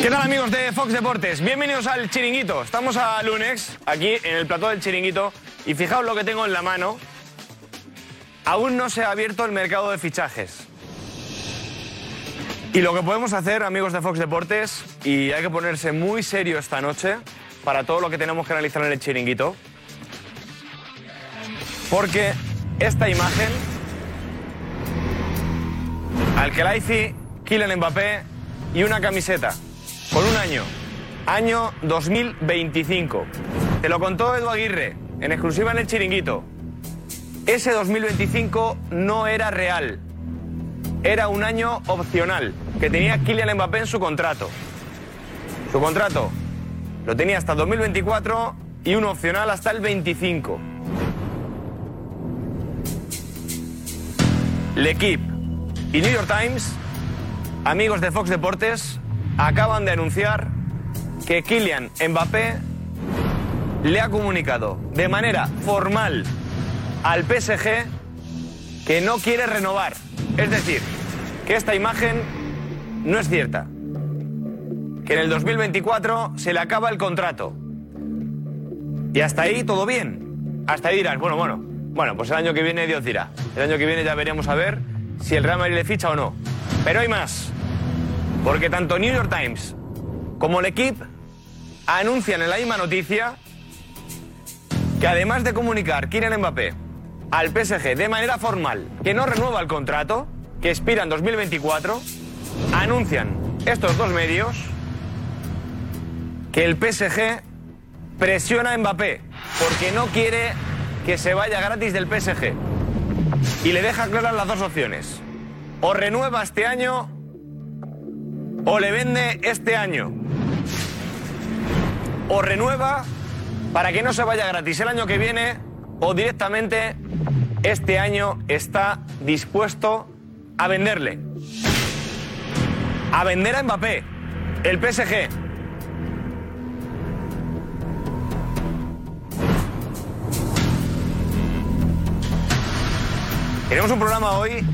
¿Qué tal amigos de Fox Deportes? Bienvenidos al Chiringuito. Estamos a lunes, aquí en el plató del Chiringuito, y fijaos lo que tengo en la mano. Aún no se ha abierto el mercado de fichajes. Y lo que podemos hacer, amigos de Fox Deportes, y hay que ponerse muy serio esta noche para todo lo que tenemos que analizar en el Chiringuito, porque esta imagen, al hice Kylian Mbappé y una camiseta con un año, año 2025. Te lo contó Edu Aguirre en exclusiva en el Chiringuito. Ese 2025 no era real. Era un año opcional que tenía Kylian Mbappé en su contrato. Su contrato lo tenía hasta 2024 y un opcional hasta el 25. L'Equipe y New York Times, amigos de Fox Deportes, acaban de anunciar que Kylian Mbappé le ha comunicado de manera formal al PSG que no quiere renovar. Es decir, que esta imagen no es cierta. Que en el 2024 se le acaba el contrato. Y hasta ahí todo bien. Hasta ahí dirás, bueno, bueno, bueno, pues el año que viene Dios dirá. El año que viene ya veremos a ver si el Real Madrid le ficha o no. Pero hay más. Porque tanto New York Times como el equipo anuncian en la misma noticia que además de comunicar Kylian Mbappé al PSG de manera formal que no renueva el contrato, que expira en 2024, anuncian estos dos medios que el PSG presiona a Mbappé porque no quiere que se vaya gratis del PSG. Y le deja claras las dos opciones. O renueva este año o le vende este año. O renueva para que no se vaya gratis el año que viene o directamente este año está dispuesto a venderle. A vender a Mbappé, el PSG. Tenemos un programa hoy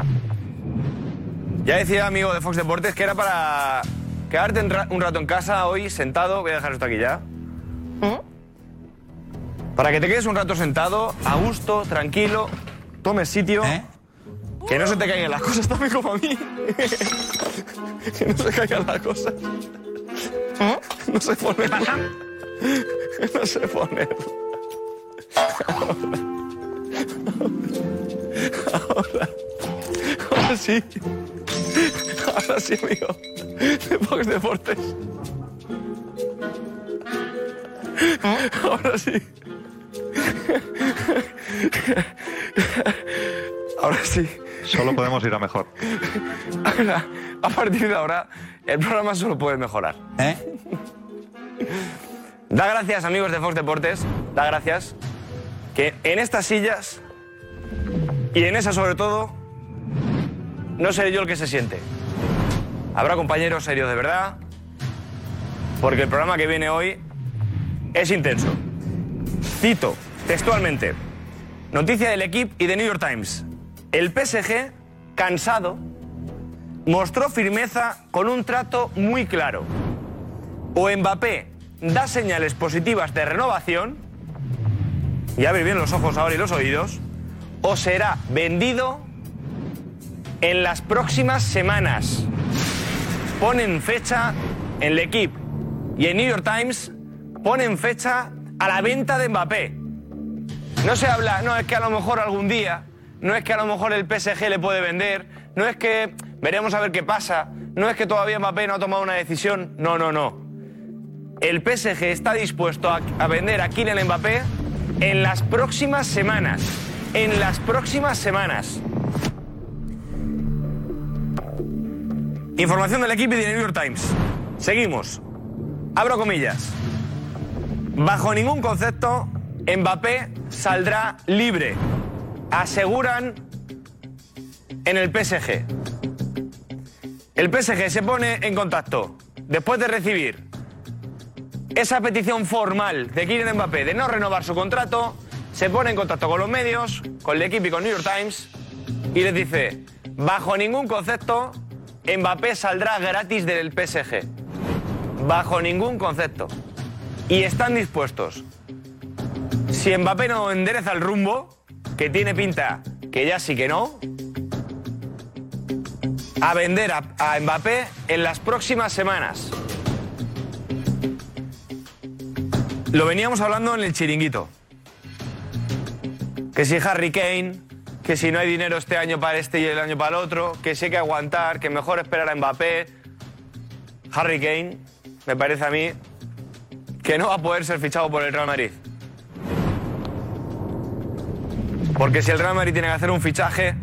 ya decía amigo de Fox Deportes que era para quedarte un rato en casa hoy sentado. Voy a dejar esto aquí ya. Para que te quedes un rato sentado, a gusto, tranquilo, tomes sitio. ¿Eh? Que no se te caigan las cosas también como a mí. que no se caigan las cosas. No sé poner. no sé poner. Ahora. Ahora sí. Ahora sí, amigo. De Fox Deportes. Ahora sí. Ahora sí. Solo podemos ir a mejor. Ahora, a partir de ahora, el programa solo puede mejorar. ¿Eh? Da gracias, amigos de Fox Deportes. Da gracias que en estas sillas y en esa sobre todo, no seré yo el que se siente. Habrá compañeros serios de verdad, porque el programa que viene hoy es intenso. Cito textualmente, noticia del equipo y de New York Times. El PSG, cansado, mostró firmeza con un trato muy claro. O Mbappé da señales positivas de renovación, y abre bien los ojos ahora y los oídos, o será vendido en las próximas semanas. Ponen fecha en el equipo y en New York Times ponen fecha a la venta de Mbappé. No se habla, no es que a lo mejor algún día, no es que a lo mejor el PSG le puede vender, no es que veremos a ver qué pasa, no es que todavía Mbappé no ha tomado una decisión, no, no, no. El PSG está dispuesto a, a vender a Kylian Mbappé en las próximas semanas. En las próximas semanas. Información del equipo y de New York Times. Seguimos. Abro comillas. Bajo ningún concepto, Mbappé saldrá libre. Aseguran en el PSG. El PSG se pone en contacto después de recibir esa petición formal de Kylian Mbappé de no renovar su contrato, se pone en contacto con los medios, con el equipo y con New York Times y les dice, bajo ningún concepto, Mbappé saldrá gratis del PSG. Bajo ningún concepto. Y están dispuestos. Si Mbappé no endereza el rumbo, que tiene pinta que ya sí que no, a vender a, a Mbappé en las próximas semanas. Lo veníamos hablando en el chiringuito. Que si Harry Kane, que si no hay dinero este año para este y el año para el otro, que si hay que aguantar, que mejor esperar a Mbappé. Harry Kane, me parece a mí, que no va a poder ser fichado por el Real Madrid. Porque si el Real Madrid tiene que hacer un fichaje,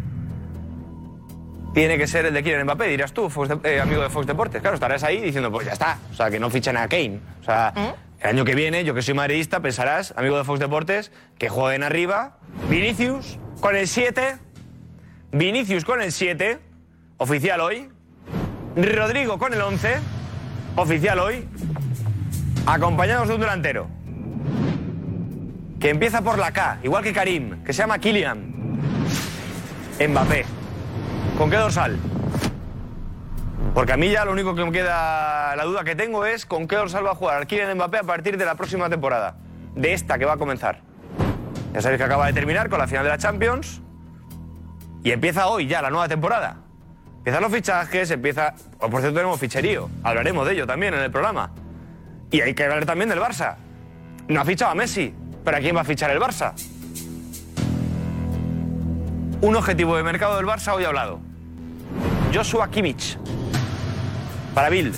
tiene que ser el de Kylian Mbappé, dirás tú, Fox de- eh, amigo de Fox Deportes. Claro, estarás ahí diciendo, pues ya está. O sea, que no fichen a Kane. O sea, el año que viene, yo que soy madridista, pensarás, amigo de Fox Deportes, que jueguen arriba. Vinicius con el 7. Vinicius con el 7, oficial hoy. Rodrigo con el 11, oficial hoy. Acompañados de un delantero. Que empieza por la K, igual que Karim, que se llama Kylian. Mbappé. ¿Con qué dorsal? Porque a mí ya lo único que me queda, la duda que tengo es con qué dorsal va a jugar Kylian Mbappé a partir de la próxima temporada. De esta que va a comenzar. Ya sabéis que acaba de terminar con la final de la Champions. Y empieza hoy ya la nueva temporada. Empiezan los fichajes, empieza... oh, por cierto, tenemos ficherío. Hablaremos de ello también en el programa. Y hay que hablar también del Barça. No ha fichado a Messi, pero ¿a quién va a fichar el Barça? Un objetivo de mercado del Barça hoy ha hablado. Joshua Kimmich. Para Bill.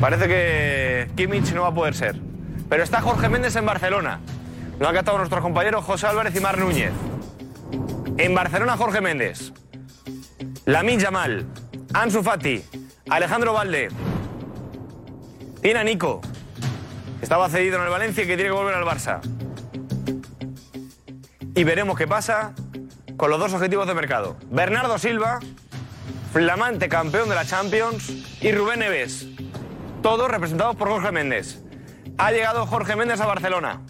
Parece que Kimmich no va a poder ser. Pero está Jorge Méndez en Barcelona. Lo han captado nuestros compañeros José Álvarez y Mar Núñez. En Barcelona, Jorge Méndez. Lamin Yamal. Ansu Fati. Alejandro Valde. Tiene Nico. Estaba cedido en el Valencia y que tiene que volver al Barça. Y veremos qué pasa con los dos objetivos de mercado. Bernardo Silva, flamante campeón de la Champions, y Rubén Neves. Todos representados por Jorge Méndez. Ha llegado Jorge Méndez a Barcelona.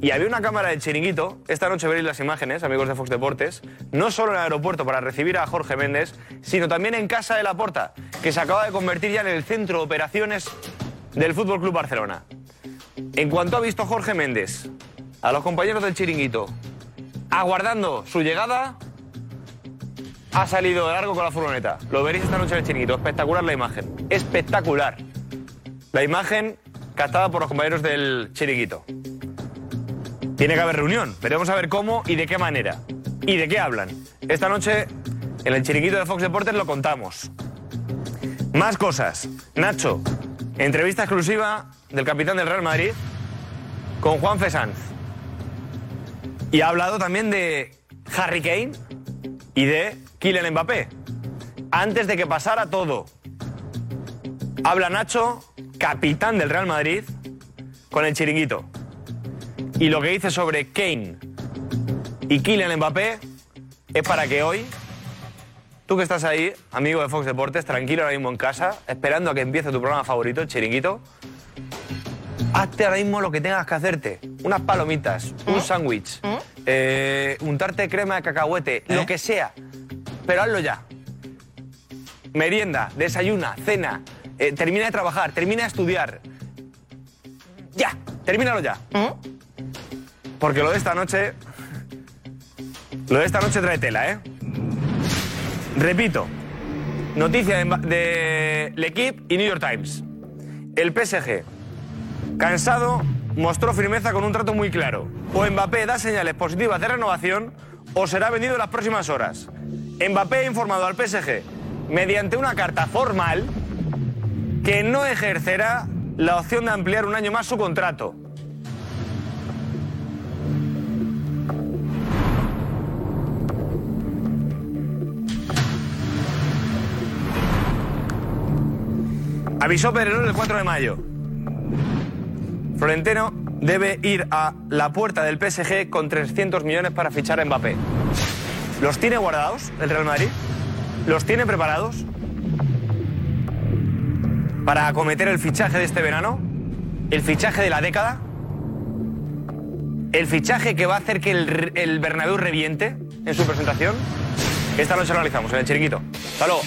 Y había una cámara de chiringuito, esta noche veréis las imágenes, amigos de Fox Deportes, no solo en el aeropuerto para recibir a Jorge Méndez, sino también en Casa de la Porta, que se acaba de convertir ya en el centro de operaciones del Fútbol Club Barcelona. En cuanto ha visto Jorge Méndez a los compañeros del chiringuito aguardando su llegada, ha salido de largo con la furgoneta. Lo veréis esta noche en el chiringuito. Espectacular la imagen. Espectacular. La imagen captada por los compañeros del chiringuito. Tiene que haber reunión. Veremos a ver cómo y de qué manera. Y de qué hablan. Esta noche en el chiringuito de Fox Deportes lo contamos. Más cosas. Nacho, entrevista exclusiva del capitán del Real Madrid con Juan Fesanz. Y ha hablado también de Harry Kane y de Kylian Mbappé. Antes de que pasara todo. Habla Nacho, capitán del Real Madrid, con el chiringuito. Y lo que dice sobre Kane y Kylian Mbappé es para que hoy, tú que estás ahí, amigo de Fox Deportes, tranquilo ahora mismo en casa, esperando a que empiece tu programa favorito, el chiringuito, hazte ahora mismo lo que tengas que hacerte. Unas palomitas, un sándwich, eh, untarte crema de cacahuete, lo que sea. Pero hazlo ya. Merienda, desayuna, cena, eh, termina de trabajar, termina de estudiar. Ya, termínalo ya. Porque lo de esta noche. Lo de esta noche trae tela, ¿eh? Repito. Noticia de, de L'Equipe y New York Times. El PSG, cansado, mostró firmeza con un trato muy claro. O Mbappé da señales positivas de renovación o será vendido en las próximas horas. Mbappé ha informado al PSG, mediante una carta formal, que no ejercerá la opción de ampliar un año más su contrato. Avisó Pedrerol el 4 de mayo. Florentino debe ir a la puerta del PSG con 300 millones para fichar a Mbappé. ¿Los tiene guardados el Real Madrid? ¿Los tiene preparados para acometer el fichaje de este verano? ¿El fichaje de la década? ¿El fichaje que va a hacer que el, el Bernabéu reviente en su presentación? Esta noche lo analizamos en el chiringuito. Hasta luego.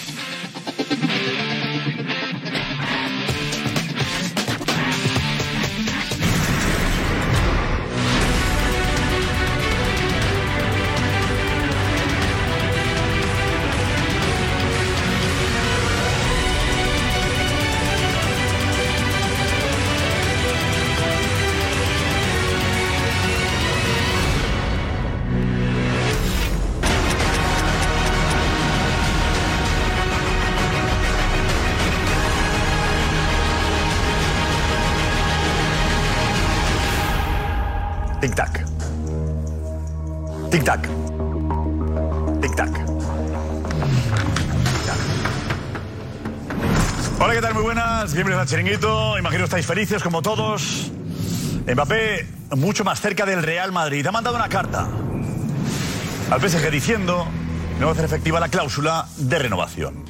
Tic-tac. Tic-tac. Hola, ¿qué tal? Muy buenas. Bienvenidos al Chiringuito. Imagino estáis felices como todos. Mbappé mucho más cerca del Real Madrid. Ha mandado una carta al PSG diciendo no va a hacer efectiva la cláusula de renovación.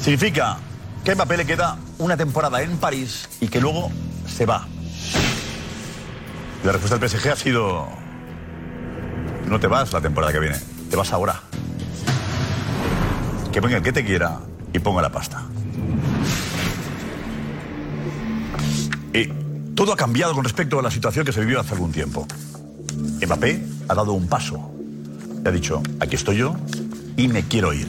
Significa que a Mbappé le queda una temporada en París y que luego se va. La respuesta del PSG ha sido... No te vas la temporada que viene, te vas ahora. Que ponga el que te quiera y ponga la pasta. Y todo ha cambiado con respecto a la situación que se vivió hace algún tiempo. Mbappé ha dado un paso. Ha dicho, aquí estoy yo y me quiero ir.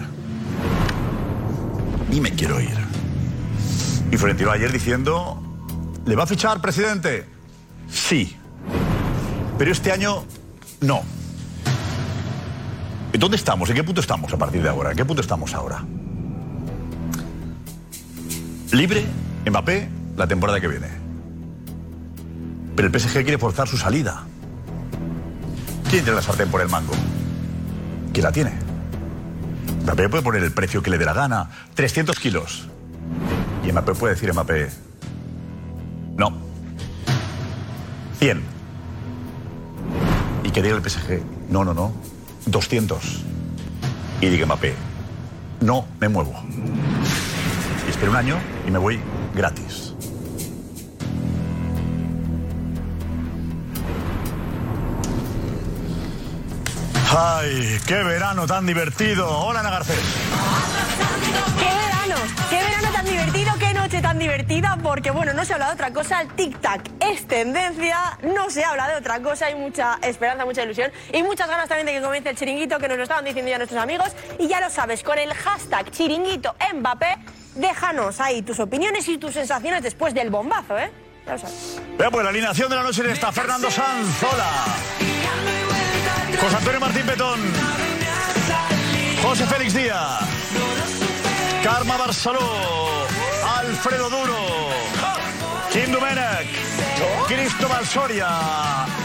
Y me quiero ir. Y Florentino ayer diciendo, ¿le va a fichar, presidente? Sí. Pero este año, no. ¿En ¿Dónde estamos? ¿En qué punto estamos a partir de ahora? ¿En qué punto estamos ahora? Libre, Mbappé, la temporada que viene. Pero el PSG quiere forzar su salida. ¿Quién tiene la sartén por el mango? ¿Quién la tiene? Mbappé puede poner el precio que le dé la gana. 300 kilos. Y Mbappé puede decir Mbappé, no. 100. Y que diga el PSG, no, no, no. 200. Y diga Mbappé, no me muevo. Y espero un año y me voy gratis. ¡Ay, qué verano tan divertido! Hola, Ana. ¡Qué verano! ¡Qué verano tan divertida! Porque, bueno, no se habla de otra cosa. El tic-tac es tendencia. No se habla de otra cosa. Hay mucha esperanza, mucha ilusión y muchas ganas también de que comience el chiringuito, que nos lo estaban diciendo ya nuestros amigos. Y ya lo sabes, con el hashtag chiringuito Mbappé, déjanos ahí tus opiniones y tus sensaciones después del bombazo, ¿eh? Ya lo sabes. Vea, pues la alineación de la noche está Fernando Sanz. Hola. José Antonio Martín Petón. José Félix Díaz. Karma Barceló. Alfredo Duro. Kim Dumenech. Cristóbal Soria.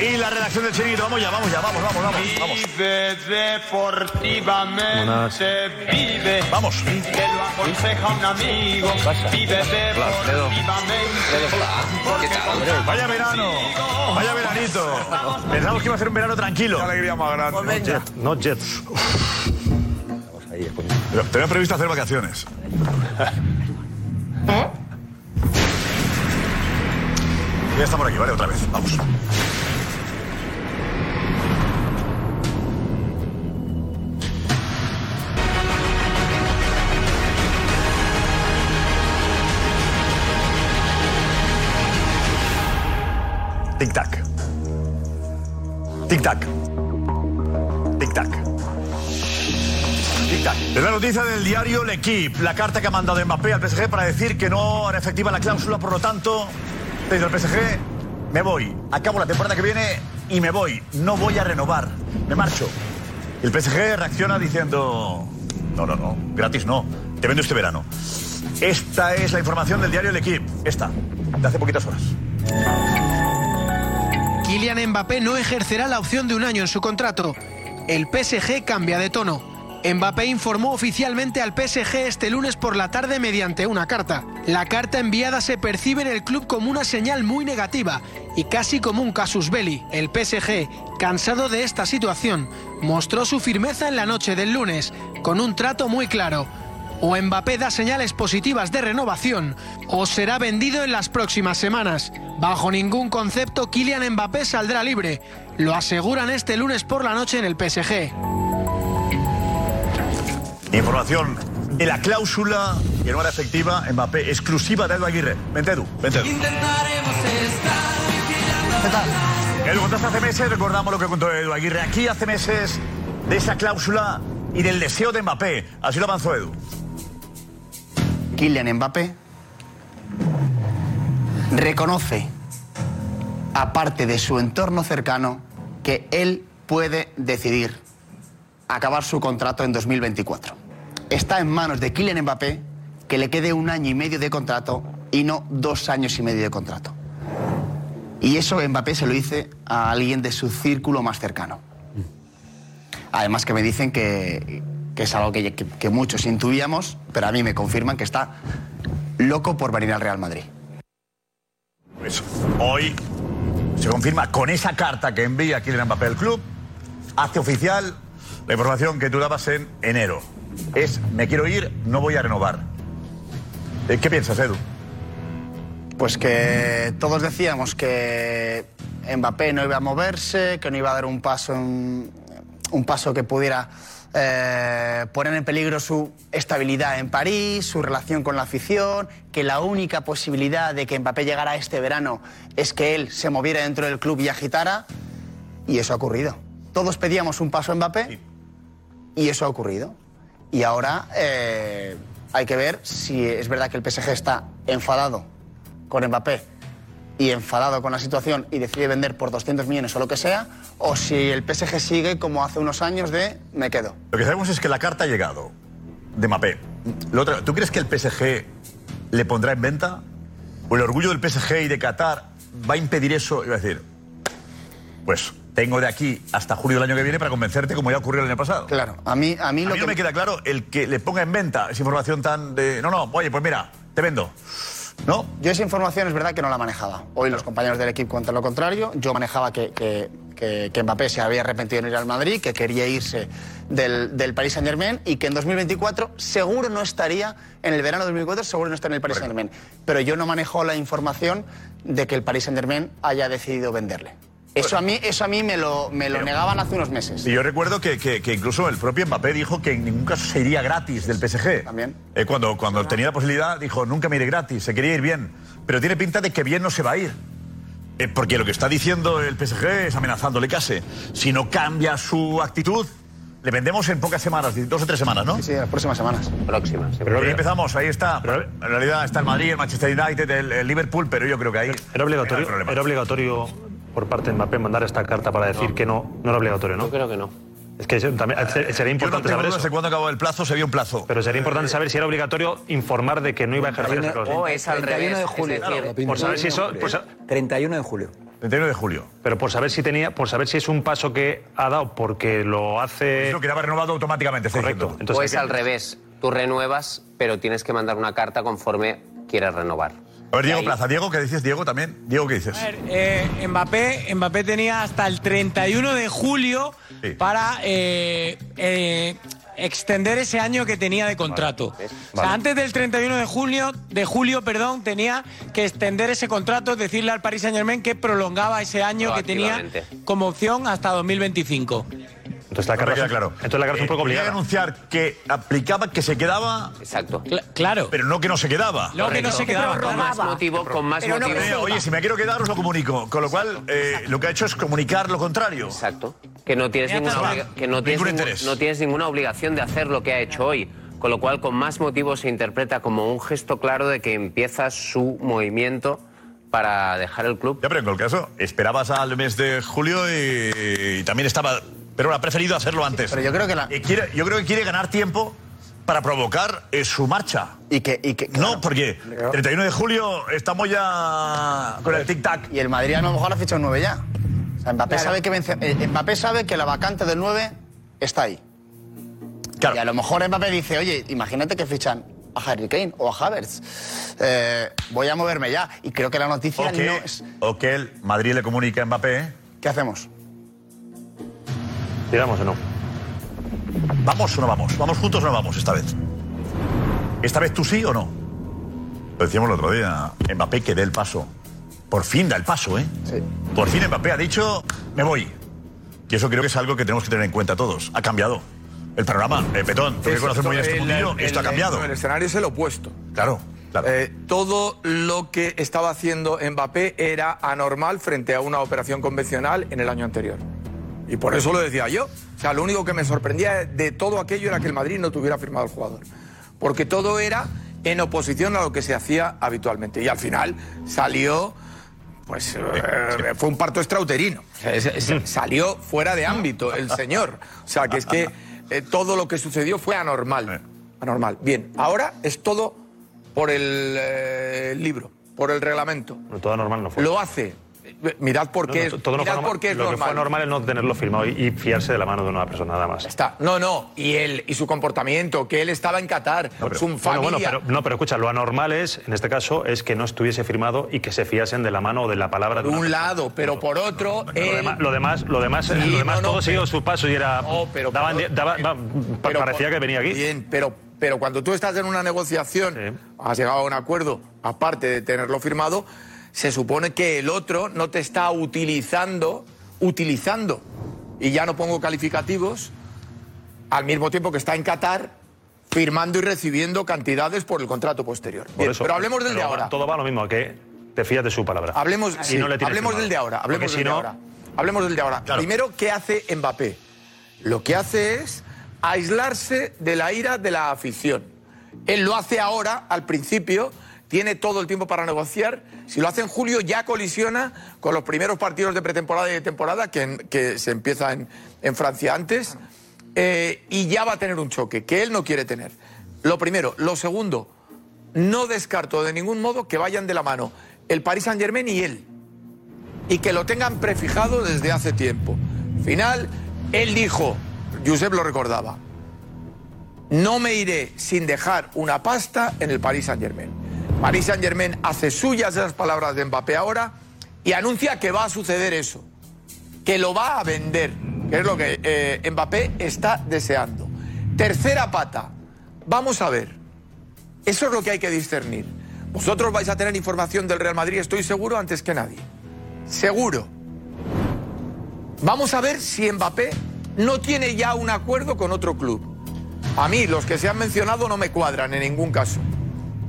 Y la redacción del Chiringuito. Vamos ya, vamos ya, vamos, vamos, vamos. Vamos. Vive deportivamente, vive. Vamos. Te lo aconseja un amigo. Vive deportivamente. ¿Qué? Vaya verano. Vaya veranito. Pensamos que iba a ser un verano tranquilo. alegría más grande. No jets. Pero Tenía previsto hacer vacaciones. Ya está por aquí, vale, otra vez. Vamos. Tic-tac. Tic-tac. Tic-tac. Es la noticia del diario L'Equipe, la carta que ha mandado Mbappé al PSG para decir que no hará efectiva la cláusula, por lo tanto, desde el PSG me voy, acabo la temporada que viene y me voy, no voy a renovar, me marcho. El PSG reacciona diciendo, no, no, no, gratis no, te vendo este verano. Esta es la información del diario L'Equipe, esta, de hace poquitas horas. Kylian Mbappé no ejercerá la opción de un año en su contrato. El PSG cambia de tono. Mbappé informó oficialmente al PSG este lunes por la tarde mediante una carta. La carta enviada se percibe en el club como una señal muy negativa y casi como un casus belli. El PSG, cansado de esta situación, mostró su firmeza en la noche del lunes, con un trato muy claro. O Mbappé da señales positivas de renovación, o será vendido en las próximas semanas. Bajo ningún concepto, Kylian Mbappé saldrá libre. Lo aseguran este lunes por la noche en el PSG. Información de la cláusula que no era efectiva, Mbappé, exclusiva de Edu Aguirre. Vente, Edu, vente, Edu. Edu, contaste hace meses, recordamos lo que contó Edu Aguirre aquí hace meses, de esa cláusula y del deseo de Mbappé. Así lo avanzó Edu. Kylian Mbappé reconoce, aparte de su entorno cercano, que él puede decidir acabar su contrato en 2024. Está en manos de Kylian Mbappé que le quede un año y medio de contrato y no dos años y medio de contrato. Y eso Mbappé se lo dice a alguien de su círculo más cercano. Además que me dicen que, que es algo que, muchos intuíamos, pero a mí me confirman que está loco por venir al Real Madrid. Pues hoy se confirma con esa carta que envía Kylian Mbappé al club, hace oficial la información que tú dabas en enero. Es, me quiero ir, no voy a renovar. Eh, ¿Qué piensas, Edu? Pues que todos decíamos que Mbappé no iba a moverse, que no iba a dar un paso, en- un paso que pudiera eh, poner en peligro su estabilidad en París, su relación con la afición, que la única posibilidad de que Mbappé llegara este verano es que él se moviera dentro del club y agitara, y eso ha ocurrido. Todos pedíamos un paso a Mbappé y eso ha ocurrido. Y ahora eh, hay que ver si es verdad que el PSG está enfadado con Mbappé y enfadado con la situación y decide vender por 200 millones o lo que sea, o si el PSG sigue como hace unos años de me quedo. Lo que sabemos es que la carta ha llegado de Mbappé. ¿Tú crees que el PSG le pondrá en venta? ¿O el orgullo del PSG y de Qatar va a impedir eso? Iba a decir, pues tengo de aquí hasta julio del año que viene para convencerte como ya ocurrió el año pasado. Claro, a mí, a mí A lo mí que no me queda claro el que le ponga en venta esa información tan de... No, no, oye, pues mira, te vendo. ¿No? Yo esa información es verdad que no la manejaba. Hoy los compañeros del equipo cuentan lo contrario. Yo manejaba que, que, que- que Mbappé se había arrepentido de ir al Madrid, que quería irse del, del Paris Saint Germain y que en 2024 seguro no estaría, en el verano de 2024 seguro no está en el Paris Saint Germain. Pero yo no manejo la información de que el Paris Saint Germain haya decidido venderle. Eso a mí, eso a mí me lo, me lo negaban hace unos meses. Y yo recuerdo que, que- que incluso el propio Mbappé dijo que en ningún caso se iría gratis del PSG. También. Eh, cuando cuando tenía la posibilidad, dijo, nunca me iré gratis, se quería ir bien. Pero tiene pinta de que bien no se va a ir. Eh, porque lo que está diciendo el PSG es amenazándole casi. Si no cambia su actitud, le vendemos en pocas semanas, dos o tres semanas, ¿no? Sí, sí, las próximas semanas. Próximas. sí. Pero empezamos, ahí está. en realidad está el Madrid, el Manchester United, el, el Liverpool, pero yo creo que ahí... Era obligatorio, era obligatorio por parte de Mbappé mandar esta carta para decir que no, no era obligatorio, ¿no? Yo creo que no. Es que también eh, sería Yo no importante saber eso. de cuándo acabó el plazo, se vio un plazo. Pero sería importante saber si era obligatorio informar de que no iba a ejercer esa. O es al 31 revés. de julio. es decir, Por saber si eso, por sa- 31 de julio. 31 de julio. pero por saber si tenía, por saber si es un paso que ha dado porque lo hace. Eso quedaba renovado automáticamente, Correcto. Entonces, o es al revés. Tú renuevas, pero tienes que mandar una carta conforme quieras renovar. A ver, Diego. Plaza. Diego, ¿qué dices, Diego, también? Diego, ¿qué dices? A ver, eh, Mbappé, Mbappé tenía hasta el 31 de julio Sí. para eh, eh, extender ese año que tenía de contrato. O sea, antes del 31 de julio, de julio, perdón, tenía que extender ese contrato, decirle al Paris Saint Germain que prolongaba ese año que tenía como opción hasta 2025. Entonces la No claro. entonces la carta es un Eh, poco quería obligada. anunciar que aplicaba que se quedaba, Exacto. Cla- claro. pero no que no se quedaba. No, que no se quedaba. Con más motivo, con más Pero motivo. Eh, oye, si me quiero quedar, os lo comunico. Con lo cual, eh, lo que ha hecho es comunicar lo contrario. Exacto. Que no tienes, ninguna, que no, tienes Ningún ningún- interés. no tienes ninguna obligación de hacer lo que ha hecho hoy. Con lo cual, con más motivo se interpreta como un gesto claro de que empieza su movimiento para dejar el club. Ya, pero en cualquier caso, esperabas al mes de julio y, y también estaba. Pero ha preferido hacerlo antes. Pero yo creo que la- Y quiere- yo creo que quiere ganar tiempo para provocar eh, su marcha. Y que, y que, No, claro. porque 31 de julio estamos ya con el tic-tac. Y el Madrid a lo mejor ha fichado un 9 ya. O sea, Mbappé, sabe que vence- eh, Mbappé sabe que la vacante del 9 está ahí. Y a lo mejor Mbappé dice, oye, imagínate que fichan a Harry Kane o a Havertz. Eh, voy a moverme ya. Y creo que la noticia O que, no es... o que el Madrid le comunica a Mbappé. ¿Qué hacemos? ¿Tiramos o no? ¿Vamos o no vamos? ¿Vamos juntos o no vamos esta vez? ¿Esta vez tú sí o no? Lo decíamos el otro día. Mbappé que dé el paso. Por fin da el paso, ¿eh? Sí. Por fin Mbappé ha dicho, me voy. Y eso creo que es algo que tenemos que tener en cuenta todos. Ha cambiado. El panorama, eh, Petón, tú que conoces muy bien este el- mundillo, el- esto ha cambiado. El escenario es el opuesto. Claro, claro. Eh, todo lo que estaba haciendo Mbappé era anormal frente a una operación convencional en el año anterior. Y por eso lo decía yo. O sea, lo único que me sorprendía de todo aquello era que el Madrid no tuviera firmado al jugador. Porque todo era en oposición a lo que se hacía habitualmente. Y al final salió, pues eh, fue un parto extrauterino. Salió fuera de ámbito el señor. O sea, que es que eh, todo lo que sucedió fue anormal. Anormal. Bien, ahora es todo por el eh, libro, por el reglamento. No, todo normal no fue. Lo hace. Mirad por qué, no, todo mirad por qué es Lo que normal. fue normal es no tenerlo firmado y, y fiarse de la mano de una persona, nada más. Está. No, no. Y él y su comportamiento, que él estaba en Qatar, No, pero, su familia. bueno, pero, no, pero escucha, lo anormal es, en este caso, es que no estuviese firmado y que se fiasen de la mano o de la palabra de por una un persona. lado, pero por otro, Lo él- demás, lo demás, lo demás, Sí, lo demás todo siguió su paso y era. pero daban- pero parecía por- que venía aquí. Bien, pero, pero cuando tú estás en una negociación, has llegado a un acuerdo, aparte de tenerlo firmado, se supone que el otro no te está utilizando, utilizando, y ya no pongo calificativos, al mismo tiempo que está en Qatar firmando y recibiendo cantidades por el contrato posterior. Por Bien, eso. pero hablemos del de Pero ahora. Todo va lo mismo, que te fías de su palabra. Hablemos, sí, no le hablemos firmado. del de ahora. Hablemos del si de ahora. Hablemos del de ahora. Primero, ¿qué hace Mbappé? Lo que hace es aislarse de la ira de la afición. Él lo hace ahora, al principio, tiene todo el tiempo para negociar. Si lo hace en julio, ya colisiona con los primeros partidos de pretemporada y de temporada que, se empieza en, en Francia antes. eh, y ya va a tener un choque que él no quiere tener. Lo primero. Lo segundo, no descarto de ningún modo que vayan de la mano el Paris Saint Germain y él. Y que lo tengan prefijado desde hace tiempo. Final, él dijo, Josep lo recordaba, no me iré sin dejar una pasta en el Paris Saint Germain. Paris Saint Germain hace suyas esas palabras de Mbappé ahora y anuncia que va a suceder eso, que lo va a vender, que es lo que eh, Mbappé está deseando. Tercera pata, vamos a ver, eso es lo que hay que discernir. Vosotros vais a tener información del Real Madrid, estoy seguro, antes que nadie. Seguro. Vamos a ver si Mbappé no tiene ya un acuerdo con otro club. A mí, los que se han mencionado no me cuadran en ningún caso.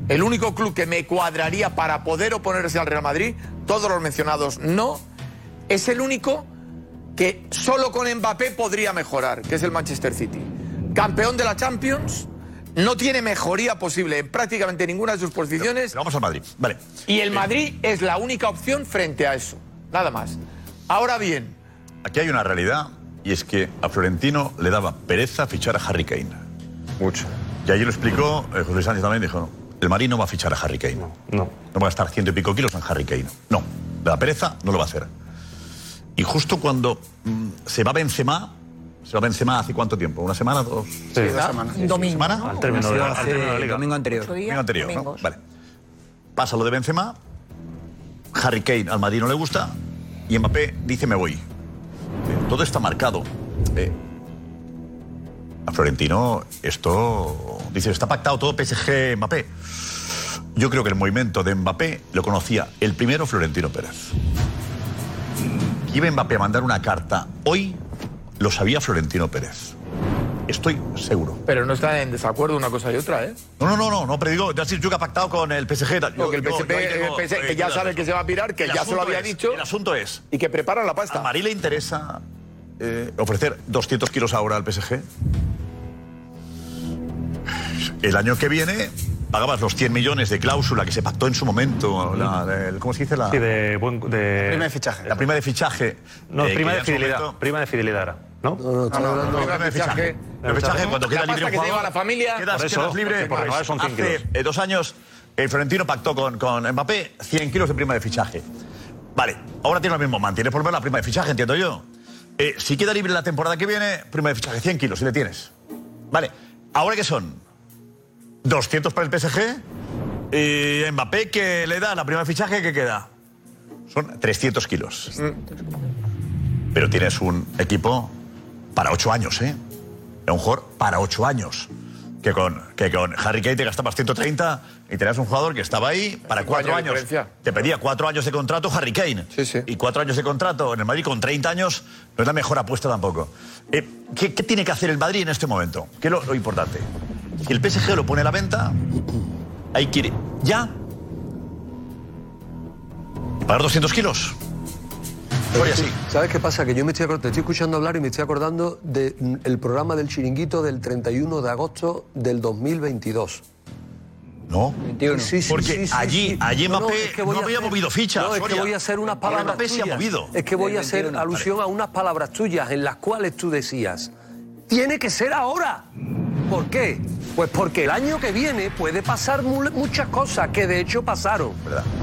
El único club que me cuadraría para poder oponerse al Real Madrid, todos los mencionados no, es el único que solo con Mbappé podría mejorar, que es el Manchester City. Campeón de la Champions, no tiene mejoría posible en prácticamente ninguna de sus posiciones. Vamos al Madrid, vale. Y el Madrid es la única opción frente a eso, nada más. Ahora bien, Aquí hay una realidad y es que a Florentino le daba pereza fichar a Harry Kane. Mucho. Y allí lo explicó eh, José Sánchez también, dijo, no, el Madrid no va a fichar a Harry Kane. No. No. va a gastar ciento y pico kilos en Harry Kane. No. Le da pereza, no lo va a hacer. Y justo cuando mm, se va Benzema, se va Benzema hace cuánto tiempo, una semana, dos, Sí, dos semanas. Un domingo. ¿Semana? ¿no? Al término de la- al Hace término de la liga. domingo anterior. Domingo anterior, ¿no? Vale. Pasa lo de Benzema, Harry Kane al Madrid no le gusta y Mbappé dice me voy. Eh, Todo está marcado. Eh, a Florentino esto dice está pactado todo PSG Mbappé. Yo creo que el movimiento de Mbappé lo conocía el primero Florentino Pérez. Que iba Mbappé a mandar una carta hoy lo sabía Florentino Pérez. Estoy seguro. pero no está en desacuerdo una cosa y otra, ¿eh? No, no, no, no, no, pero digo, yo que ha pactado con el PSG. tal. Porque el Yo- yo- PSG, yo tengo, el PSG, que eh, ya sabe que se va a pirar, que ya se lo había es- dicho. El asunto es. Y que preparan la pasta. ¿A Marí le interesa eh, ofrecer 200 kilos ahora al PSG? El año que viene pagabas los 100 millones de cláusula que se pactó en su momento. La, del- ¿Cómo se dice? La, Sí, de, buen, de... Prima de fichaje. La prima de fichaje. No, eh, prima de fidelidad. momento- Prima de fidelidad era, ¿no? No, no, no, prima de fichaje. El fichaje, cuando La queda libre un jugador, la familia. Quedas, Por eso, quedas libre. por renovar son 100 Hace kilos. eh, dos años el Florentino pactó con, con Mbappé 100 kilos de prima de fichaje. Vale, ahora tiene lo mismo, mantiene por lo menos la prima de fichaje, entiendo yo. Eh, si queda libre la temporada que viene, prima de fichaje 100 kilos, si le tienes. Vale, ¿ahora qué son? 200 para el PSG y Mbappé que le da la primera fichaje que queda. Son 300 kilos. Pero tienes un equipo para 8 años, ¿eh? Un jugador para 8 años. Que con, que con Harry Kane te gastabas 130 y tenías un jugador que estaba ahí para Cinco 4 años años. Te pedía 4 años de contrato Harry Kane. Y 4 años de contrato en el Madrid con 30 años no es la mejor apuesta tampoco. Eh, ¿qué, qué tiene que hacer el Madrid en este momento? ¿Qué es lo, lo importante? Si el PSG lo pone a la venta, ahí quiere. ¿Ya? ¿Pagar 200 kilos? Así. ¿Sabes qué pasa? Que yo me estoy, te estoy escuchando hablar y me estoy acordando del programa del chiringuito del 31 de agosto del 2022. ¿No? Sí, sí, Porque sí, sí, allí- sí. allí No, no, Mbappé es que voy no había hacer- movido fichas, No, es que voy a hacer unas palabras Mbappé se ha movido. Es que voy a hacer 21. alusión a unas palabras tuyas en las cuales tú decías, tiene que ser ahora. ¿Por qué? Pues porque el año que viene puede pasar mu- muchas cosas que de hecho pasaron.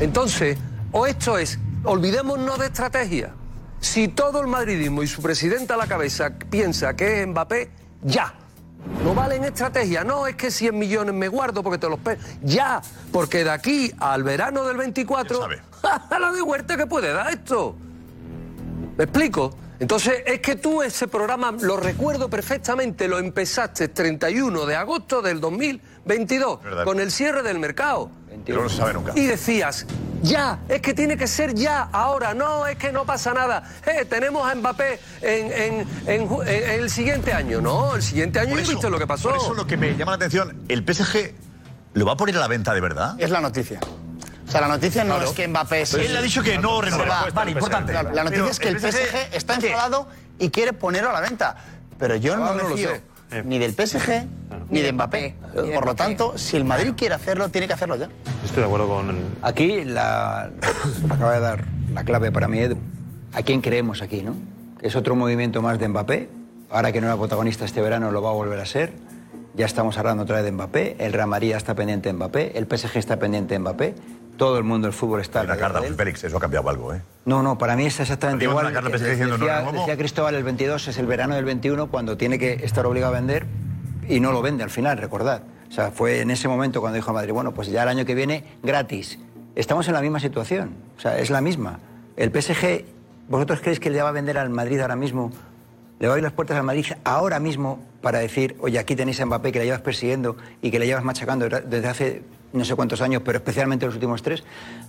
Entonces, o esto es, olvidémonos de estrategia. Si todo el madridismo y su presidente a la cabeza piensa que es Mbappé, ya. No valen estrategia, no es que 100 millones me guardo porque te los pe... Ya, porque de aquí al verano del 24, a la de huerta que puede dar esto. ¿Me explico? Entonces, es que tú ese programa, lo recuerdo perfectamente, lo empezaste 31 de agosto del 2022, con el cierre del mercado. Pero no se sabe nunca. Y decías, ya, es que tiene que ser ya, ahora, no, es que no pasa nada. Eh, tenemos a Mbappé en, en- en ju- en- en el siguiente año. No, el siguiente año eso- viste lo que pasó. Por eso lo que me llama la atención, ¿el PSG lo va a poner a la venta de verdad? Es la noticia. O sea, la noticia no Claro. es que Mbappé se- Él ha dicho que no renueva. va. Vale, importante. Claro, la noticia Pero es que el el PSG está enfadado y quiere ponerlo a la venta. Pero yo Ah, no no me lo fío sé. ni del PSG ni de Mbappé. Por lo tanto, si el Madrid quiere hacerlo, tiene que hacerlo ya. Estoy de acuerdo con. Aquí la, acaba de dar la clave para mí, Edu. ¿A quién creemos aquí, no? Que es otro movimiento más de Mbappé. Ahora que no era protagonista este verano, lo va a volver a ser. Ya estamos hablando otra vez de Mbappé. El Real Madrid está pendiente de Mbappé. El PSG está pendiente de Mbappé. Todo el mundo del fútbol está. Una alrededor carta, de él. Félix, eso ha cambiado algo, ¿eh? No, no, para mí es exactamente igual. una carta diciendo, no decía, decía Cristóbal, el 22 es el verano del 21 cuando tiene que estar obligado a vender y no lo vende al final, recordad. O sea, fue en ese momento cuando dijo a Madrid, bueno, pues ya el año que viene, gratis. Estamos en la misma situación, o sea, es la misma. El PSG, ¿vosotros creéis que le va a vender al Madrid ahora mismo? Le va a abrir las puertas al Madrid ahora mismo para decir, oye, aquí tenéis a Mbappé que le llevas persiguiendo y que le llevas machacando desde hace no sé cuántos años, pero especialmente los últimos tres.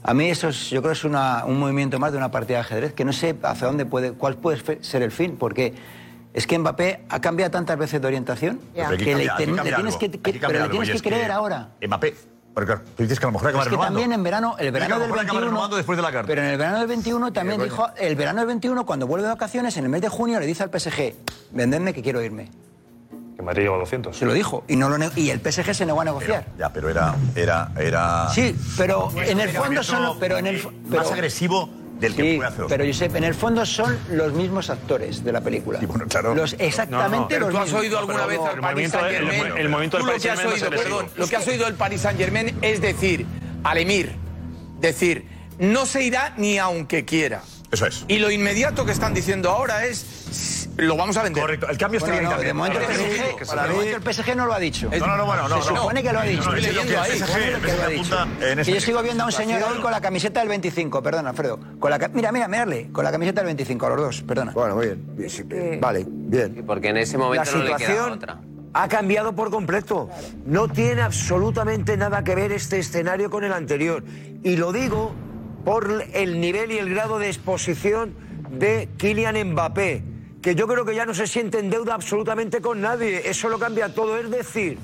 A mí eso es, yo creo que es una- un movimiento más de una partida de ajedrez que no sé hacia dónde puede, cuál puede ser el fin, porque es que Mbappé ha cambiado tantas veces de orientación que le, ten- tienes que, pero le tienes creer ahora. Mbappé, porque tú dices que a lo mejor acaba Es que renovando. también en verano, el que verano a lo del mejor acaba 21, renovando después de la carta. pero en el verano del 21 también dijo, el verano del 21 cuando vuelve de vacaciones, en el mes de junio le dice al PSG, vendedme que quiero irme. Que Madrid lleva 200. Se lo dijo y no lo y el PSG se negó a negociar. Ya, pero era. era, era Sí, pero en el fondo son los- pero en el pero- más agresivo del que Sí, fue hace dos pero Josep, en el fondo son los mismos actores de la película. Los exactamente Pero los tú has mismos. oído alguna vez al Paris Saint Germain. el movimiento del lo que has Paris oído, perdón, agresivo. lo que has oído del Paris Saint Germain es decir al Emir, decir, no se irá ni aunque quiera. Eso es. Y lo inmediato que están diciendo ahora es, lo vamos a vender. Correcto, el cambio está Bueno, bien no, de momento, el PSG, sabe. momento el PSG no lo ha dicho. No, no, no, bueno, no, Se no. supone que lo ha No, dicho. no, que yo sigo viendo a un señor hoy con la camiseta del 25, perdona, Alfredo. Con la, mira, mira, mirarle, con la camiseta del 25, a los dos, perdona. Bueno, muy bien. Bien, sí, bien. Vale, bien. Porque en ese La momento no le queda situación otra. ha cambiado por completo. No tiene absolutamente nada que ver este escenario con el anterior. Y lo digo por el nivel y el grado de exposición de Kylian Mbappé, que yo creo que ya no se siente en deuda absolutamente con nadie. Eso lo cambia todo. Es decir,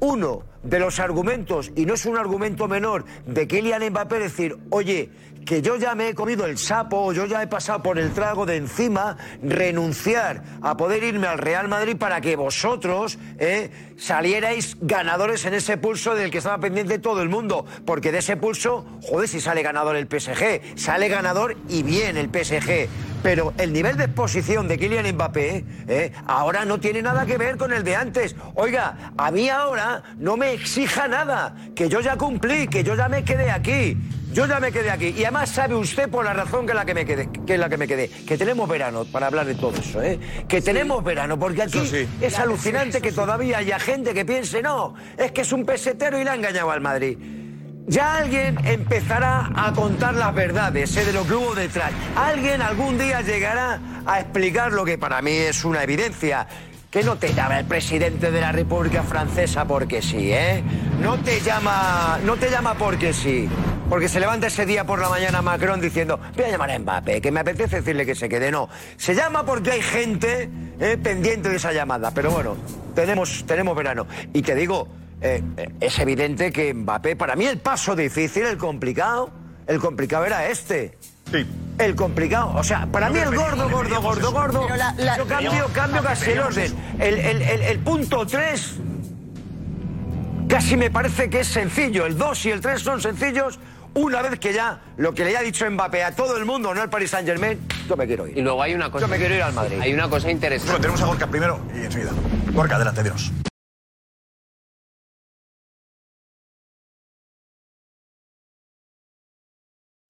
uno de los argumentos, y no es un argumento menor, de Kylian Mbappé decir, oye, que yo ya me he comido el sapo, yo ya he pasado por el trago de encima, renunciar a poder irme al Real Madrid para que vosotros eh, salierais ganadores en ese pulso del que estaba pendiente todo el mundo. Porque de ese pulso, joder, si sale ganador el PSG, sale ganador y bien el PSG. Pero el nivel de exposición de Kylian Mbappé eh, ahora no tiene nada que ver con el de antes. Oiga, a mí ahora no me exija nada, que yo ya cumplí, que yo ya me quedé aquí. Yo ya me quedé aquí. Y además sabe usted por la razón que la que me quedé, que es la que me quedé, que tenemos verano para hablar de todo eso, ¿eh? Que tenemos verano, porque aquí sí. es alucinante que todavía haya gente que piense, no, es que es un pesetero y le ha engañado al Madrid. Ya alguien empezará a contar las verdades ¿eh? de lo que hubo detrás. Alguien algún día llegará a explicar lo que para mí es una evidencia. Que no te llama el presidente de la República Francesa porque sí, ¿eh? No te llama, no te llama porque sí. Porque se levanta ese día por la mañana Macron diciendo, voy a llamar a Mbappé, que me apetece decirle que se quede. No, se llama porque hay gente eh, pendiente de esa llamada. Pero bueno, tenemos, tenemos verano. Y te digo, eh, eh, es evidente que Mbappé, para mí el paso difícil, el complicado, el complicado era este. Sí. El complicado, o sea, para mí el gordo, gordo, gordo, gordo. Pero la- la- Yo cambio, cambio casi el orden. El, el- el- el punto 3 casi me parece que es sencillo. El 2 y el 3 son sencillos. Una vez que ya lo que le ha dicho Mbappé a todo el mundo, no al Paris Saint Germain, yo me quiero ir. Y luego hay una cosa. Yo me quiero ir al Madrid. Hay una cosa interesante. Bueno, tenemos a Gorka primero y enseguida. Gorka, adelante, dinos.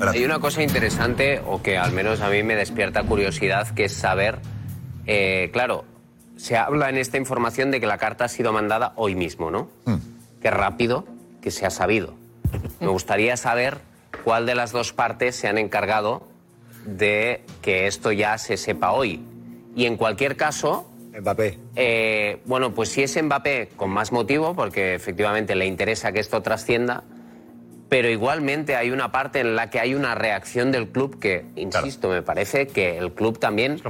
Hay una cosa interesante, o que al menos a mí me despierta curiosidad, que es saber, eh, claro, se habla en esta información de que la carta ha sido mandada hoy mismo, ¿no? Qué rápido que se ha sabido. Me gustaría saber cuál de las dos partes se han encargado de que esto ya se sepa hoy. Y en cualquier caso, Mbappé. eh, bueno, pues si es Mbappé, con más motivo, porque efectivamente le interesa que esto trascienda, pero igualmente hay una parte en la que hay una reacción del club que, insisto, me parece que el club también,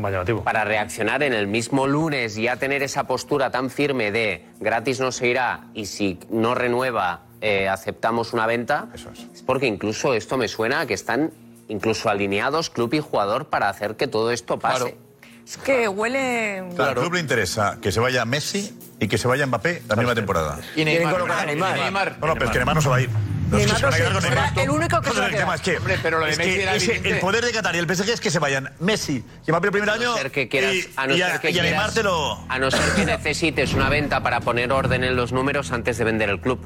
para reaccionar en el mismo lunes y a tener esa postura tan firme de gratis no se irá y si no renueva eh, aceptamos una venta, es porque incluso esto me suena a que están incluso alineados club y jugador para hacer que todo esto pase. Es que huele. Claro, al club le interesa que se vaya Messi y que se vaya Mbappé la misma temporada. Y Neymar. Neymar. Neymar. No, no, pero es que Neymar no se va a ir. Los que Neymar se van a no quedar con el único que se va a quedar. es que, Hombre, pero lo de es Messi era ese- el poder de Qatar y el PSG es que se vayan Messi Mbappé el primer año ser que quieras, y, a no y ser que y a Neymar quieras- te lo... a no ser que necesites una venta para poner orden en los números antes de vender el club.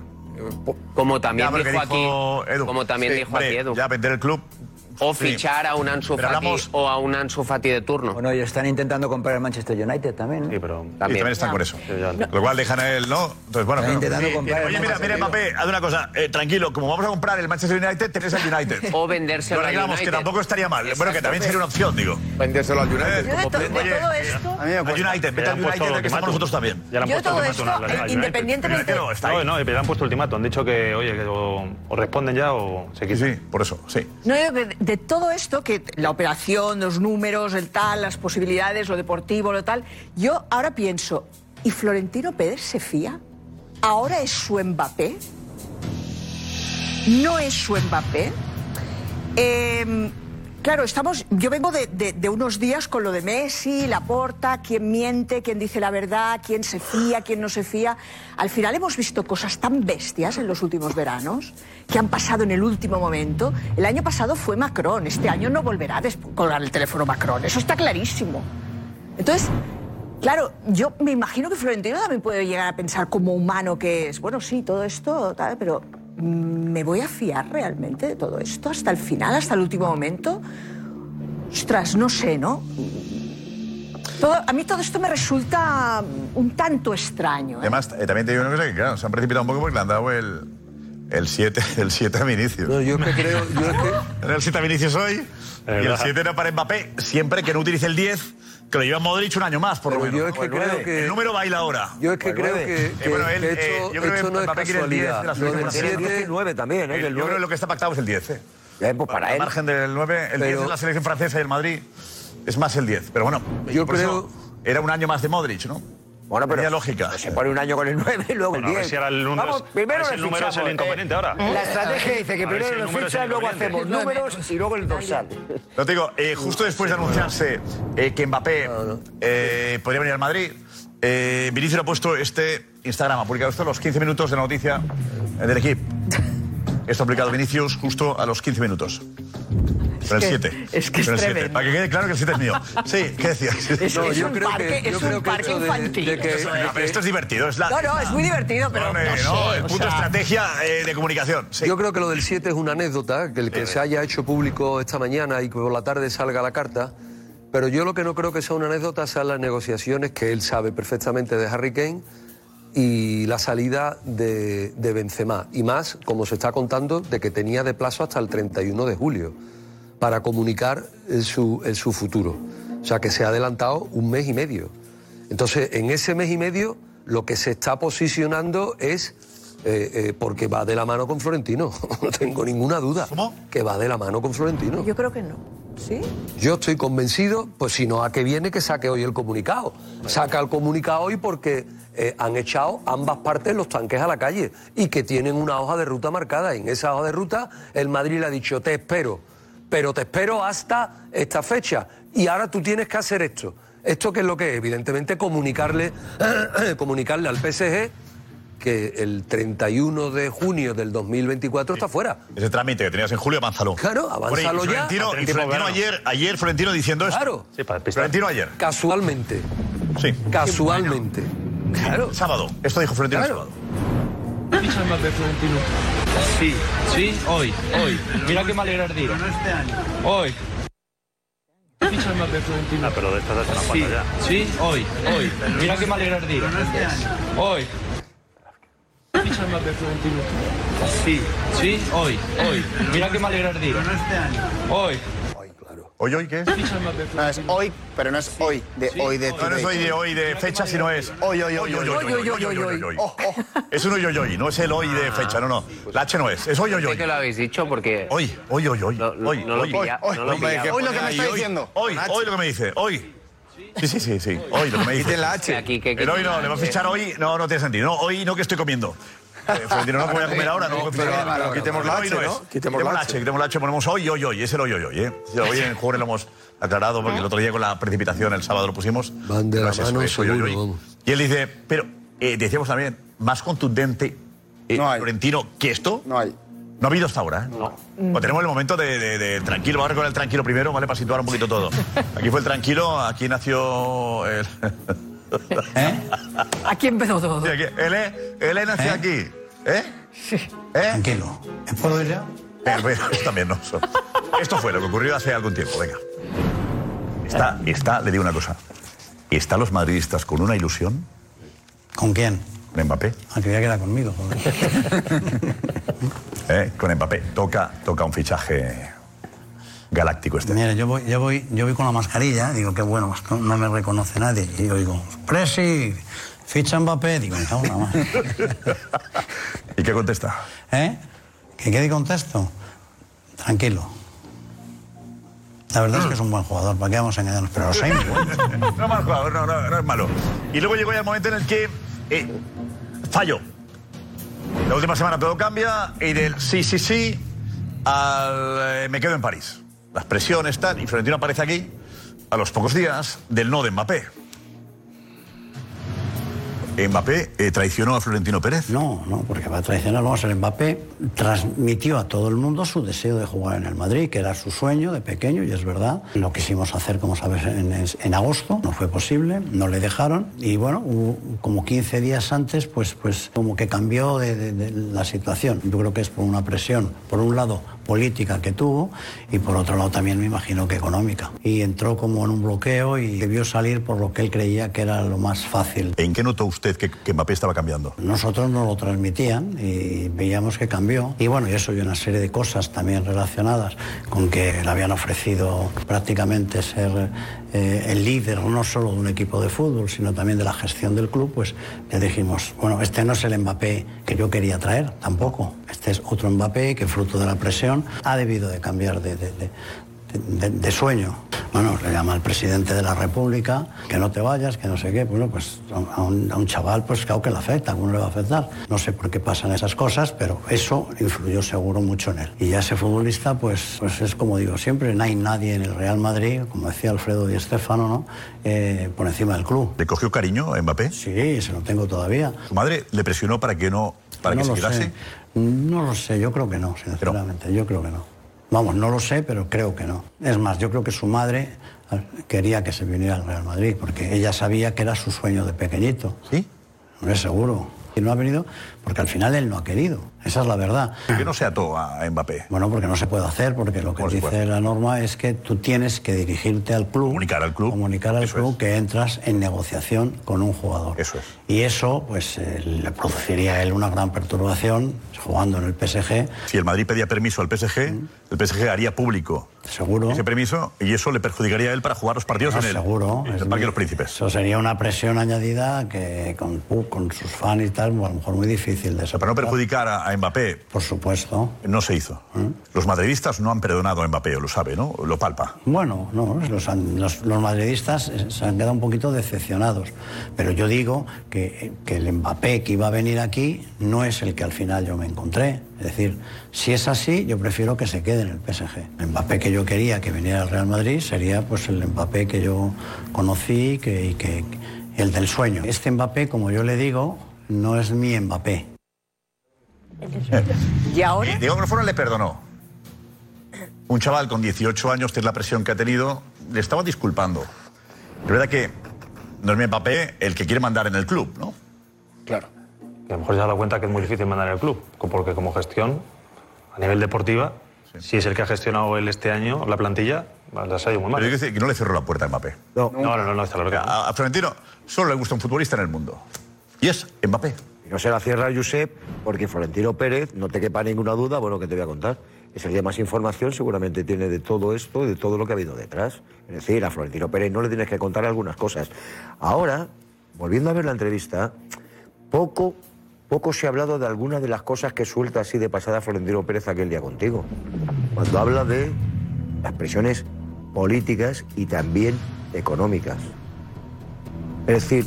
Como también Ya, dijo, dijo aquí, Edu. como también Sí, dijo hombre, aquí Edu. Ya vender el club. O sí. fichar a un Ansu Pero Fati hablamos- o a un Ansu Fati de turno. Bueno, ellos están intentando comprar el Manchester United también. Sí, pero Y también están con eso. Lo cual dejan a él, ¿no? Entonces, bueno, Están pero- intentando Sí, comprar el Oye, mira, mira, Mbappé, haz una cosa. eh, tranquilo, como vamos a comprar el Manchester United, tenés al United. O vendérselo Lo al arreglamos, que United. tampoco estaría mal. Bueno, que también sería una opción, digo. Vendérselo al United. Yo de, to- de todo esto. Al United, vete al United, que estamos nosotros también. Ya le han Yo puesto todo esto, eh, United. independientemente- No. No, no, pero le han puesto ultimátum. Han dicho que, oye, que o, o responden ya o se quitan. Sí, por eso, sí. No, yo de, todo esto, que la operación, los números, el tal, las posibilidades, lo deportivo, lo tal, yo ahora pienso, ¿y Florentino Pérez se fía? ¿Ahora es su Mbappé? ¿No es su Mbappé? Eh, claro, estamos. Yo vengo de, de- unos días con lo de Messi, Laporta, quién miente, quién dice la verdad, quién se fía, quién no se fía. Al final hemos visto cosas tan bestias en los últimos veranos que han pasado en el último momento. El año pasado fue Macron, este año no volverá a colgar el teléfono Macron, eso está clarísimo. Entonces, claro, yo me imagino que Florentino también puede llegar a pensar como humano que es, bueno, sí, todo esto, tal, pero ¿me voy a fiar realmente de todo esto hasta el final, hasta el último momento? Ostras, no sé, ¿no? Todo- a mí todo esto me resulta un tanto extraño. ¿eh? Además, eh, también te digo una cosa que, claro, se han precipitado un poco porque le han dado el. El 7 el siete a Vinicius. No, yo es que creo. Yo es que, Era el 7 a Vinicius hoy y el verdad. 7 era para Mbappé. Siempre que no utilice el 10, que lo lleva Modric un año más, por lo Pero menos. yo es que. El creo nueve. que- El número baila ahora. Yo es que creo que, Eh, que- bueno, él, que eh, esto, yo creo esto que no Mbappé quiere el 10 de la Lo selección. 7 9 también, ¿eh? El- Del yo creo que lo que está pactado es el 10. ¿eh? pues para Al él. margen del 9, el 10 Pero- de la selección francesa y el Madrid es más el 10. Pero bueno, Yo creo- era un año más de Modric, ¿no? Bueno, pero Tenía lógica. se pone un año con el 9 y luego Bueno, a el ver 10. si ahora el número Vamos, es- primero a ver si el número es el fichamos, inconveniente eh, ahora. La estrategia dice que si primero lo el fichas, luego hacemos números y luego el dorsal. No te digo, eh, justo después de anunciarse eh, que Mbappé eh, podría venir al Madrid, eh, Vinicius ha puesto este Instagram, ha publicado esto a los 15 minutos de la noticia eh, del equipo. Esto ha publicado Vinicius justo a los 15 minutos. Con el que- 7. es que es Con el 7. tremendo. Para que quede claro que el 7 es mío. Sí, ¿qué decías? Es- No, es yo un creo parque- que- yo es un creo que parque esto de- infantil. de que- No, pero esto es divertido. Es la, No, no, es muy divertido, pero No, no, no, sé, no, el o punto de sea- estrategia eh, de comunicación. Sí. Yo creo que lo del 7 es una anécdota, que el que se haya hecho público esta mañana y que por la tarde salga la carta. Pero yo lo que no creo que sea una anécdota son las negociaciones que él sabe perfectamente de Harry Kane y la salida de, de Benzema. Y más, como se está contando, de que tenía de plazo hasta el 31 de julio para comunicar su, su futuro. O sea que se ha adelantado un mes y medio. Entonces, en ese mes y medio, lo que se está posicionando es eh, eh, porque va de la mano con Florentino. no tengo ninguna duda. Que va de la mano con Florentino. Yo creo que no. ¿Sí? Yo estoy convencido, pues si no, a qué viene que saque hoy el comunicado. Saca el comunicado hoy porque eh, han echado ambas partes los tanques a la calle y que tienen una hoja de ruta marcada. Y en esa hoja de ruta el Madrid le ha dicho, te espero, pero te espero hasta esta fecha. Y ahora tú tienes que hacer esto. ¿Esto qué es lo que es? Evidentemente comunicarle, comunicarle al PSG que el 31 de junio del 2024 está fuera. Ese trámite que tenías en julio, avánzalo. Claro, avánzalo y ya. Florentino, y Florentino ayer, ayer Florentino diciendo esto. Claro. Florentino ayer. Casualmente. Sí. Casualmente. Claro. Sábado. Esto dijo Florentino el Claro. Sábado. Ficha Mbappé Florentino. Sí, sí, hoy, hoy. Mira que me alegra el día. Hoy. Ficha Mbappé Florentino. Ah, pero de estas hace una cuanta ya. sí, hoy, hoy. Mira que me alegra el día. Hoy. Ficha Mbappé Florentino. Sí, sí, hoy, hoy. Mira que me alegra el día. Hoy. ¿Hoy hoy qué es? No, es hoy, pero no es hoy, de hoy de No, no es hoy de hoy de fecha, sino es hoy, hoy, hoy, hoy, hoy, hoy, hoy, hoy. Es un hoy, hoy, hoy, no es el hoy de fecha, no, no. La H no es, es hoy, hoy, hoy. que lo habéis dicho porque... Hoy, hoy, hoy, hoy, hoy, hoy. lo que me está diciendo. Hoy, hoy lo que me dice, hoy. Sí, sí, sí, sí. Hoy lo que me dice. la H. el hoy no, le va a fichar hoy, no, no tiene sentido. No, hoy no que estoy comiendo. Eh, Florentino, no que voy a comer ahora, no, pero- quitemos la H. Quitemos la H. Quitemos la H, ponemos hoy, hoy, hoy. Es el hoy, hoy, hoy. ¿eh? Hoy en el juego lo hemos aclarado porque el otro día con la precipitación, el sábado lo pusimos. Van de la mano seguro. Y él dice, pero eh, decíamos también, más contundente eh, No hay. Florentino que esto. No hay. No ha habido hasta ahora, ¿eh? No. Bueno, tenemos el momento de, de- de tranquilo. Vamos a con el tranquilo primero, ¿vale? Para situar un poquito todo. Aquí fue el tranquilo, aquí nació el... Aquí empezó todo. Sí, aquí. Él, es- él es nació aquí. ¿Eh? Sí. ¿Eh? Tranquilo. ¿Puedo ir ya? Eh, bueno, esto también no. Esto fue lo que ocurrió hace algún tiempo, venga. Está, está, le digo una cosa. ¿Están los madridistas con una ilusión? ¿Con quién? Con Mbappé. Ah, que voy a quedar conmigo. ¿Eh? Con Mbappé. Toca, toca un fichaje galáctico este. Mira, yo voy, yo voy, yo voy con la mascarilla, digo, qué bueno, esto no me reconoce nadie. Y yo digo, Presi, ficha Mbappé. Digo, me cago en la madre. ¿Y qué contesta? ¿Eh? ¿Que qué contesto? Tranquilo. La verdad es que es un buen jugador, ¿para qué vamos a engañarnos? Pero muy buenos. no, mal jugador, no, no, no es malo. Y luego llegó ya el momento en el que eh, falló. La última semana todo cambia y del sí, sí, sí al eh, me quedo en París. Las presiones están y Florentino aparece aquí a los pocos días del no de Mbappé. Mbappé eh, traicionó a Florentino Pérez. No, no, porque va a traicionar. Vamos a ver, Mbappé transmitió a todo el mundo su deseo de jugar en el Madrid, que era su sueño de pequeño, y es verdad. Lo quisimos hacer, como sabes, en, agosto, no fue posible, no le dejaron. Y bueno, como 15 días antes, pues, pues como que cambió de la situación. Yo creo que es por una presión, por un lado, política que tuvo, y por otro lado también me imagino que económica. Y entró como en un bloqueo y debió salir por lo que él creía que era lo más fácil. ¿En qué notó usted que, que Mbappé estaba cambiando? Nosotros nos lo transmitían y veíamos que cambió. Y bueno, y eso y una serie de cosas también relacionadas con que le habían ofrecido prácticamente ser eh, el líder no solo de un equipo de fútbol, sino también de la gestión del club, pues le dijimos, bueno, este no es el Mbappé que yo quería traer, tampoco. Este es otro Mbappé que fruto de la presión ha debido de cambiar de, de- de sueño. Bueno, le llama al presidente de la República que no te vayas, que no sé qué. Bueno, pues a un, a un chaval, pues claro que le afecta, ¿cómo le va a afectar? No sé por qué pasan esas cosas, pero eso influyó seguro mucho en él. Y ya ese futbolista, pues, pues es como digo siempre, no hay nadie en el Real Madrid, como decía Alfredo Di Stéfano, ¿no? Eh, por encima del club. ¿Le cogió cariño a Mbappé? Sí, se lo tengo todavía. ¿Su madre le presionó para que no, para no que se quedase? sé. No lo sé, yo creo que no, sinceramente, yo creo que no. Vamos, no lo sé, pero creo que no. Es más, yo creo que su madre eh, quería que se viniera al Real Madrid, porque ella sabía que era su sueño de pequeñito. ¿Sí? No es seguro. Y no ha venido porque al final él no ha querido. Esa es la verdad. ¿Por qué no se ató a Mbappé? Bueno, porque no se puede hacer, porque lo que dice la norma es que tú tienes que dirigirte al club. Comunicar al club. Comunicar al club que entras en negociación con un jugador. Eso es. Y eso, pues, eh, le produciría a él una gran perturbación jugando en el PSG. Si el Madrid pedía permiso al PSG, el PSG haría público Seguro. ese permiso y eso le perjudicaría a él para jugar los partidos Ah, en el, seguro. en el Parque de los Príncipes. Eso sería una presión añadida que con, con sus fans y tal, a lo mejor muy difícil de Para no perjudicar a, a Mbappé. Por supuesto. No se hizo. ¿Mm? Los madridistas no han perdonado a Mbappé, lo sabe, ¿no? Lo palpa. Bueno, no, los- los madridistas eh, se han quedado un poquito decepcionados. Pero yo digo que, que el Mbappé que iba a venir aquí no es el que al final yo me encontré. Es decir, si es así, yo prefiero que se quede en el PSG. El Mbappé que yo quería que viniera al Real Madrid sería pues el Mbappé que yo conocí que, y que, el del sueño. Este Mbappé, como yo le digo, no es mi Mbappé. ¿Y ahora? Eh, Diego Grafona le perdonó. Un chaval con 18 años, es la presión que ha tenido, le estaba disculpando. Es verdad que no es mi Mbappé el que quiere mandar en el club, ¿no? Claro. Que a lo mejor se ha dado cuenta que es muy difícil mandar en el club, porque como gestión, a nivel deportiva, si es el que ha gestionado él este año la plantilla, las ha ido muy mal. Pero decir que no le cerró la puerta a Mbappé. No, no, no, no, está claro que no. A, a Florentino solo le gusta un futbolista en el mundo. Y es Mbappé. No se la cierra Josep porque Florentino Pérez, no te quepa ninguna duda, bueno, que te voy a contar. Es el que más información seguramente tiene de todo esto y de todo lo que ha habido detrás. Es decir, a Florentino Pérez no le tienes que contar algunas cosas. Ahora, volviendo a ver la entrevista, poco, poco se ha hablado de algunas de las cosas que suelta así de pasada Florentino Pérez aquel día contigo. Cuando habla de las presiones políticas y también económicas. Es decir,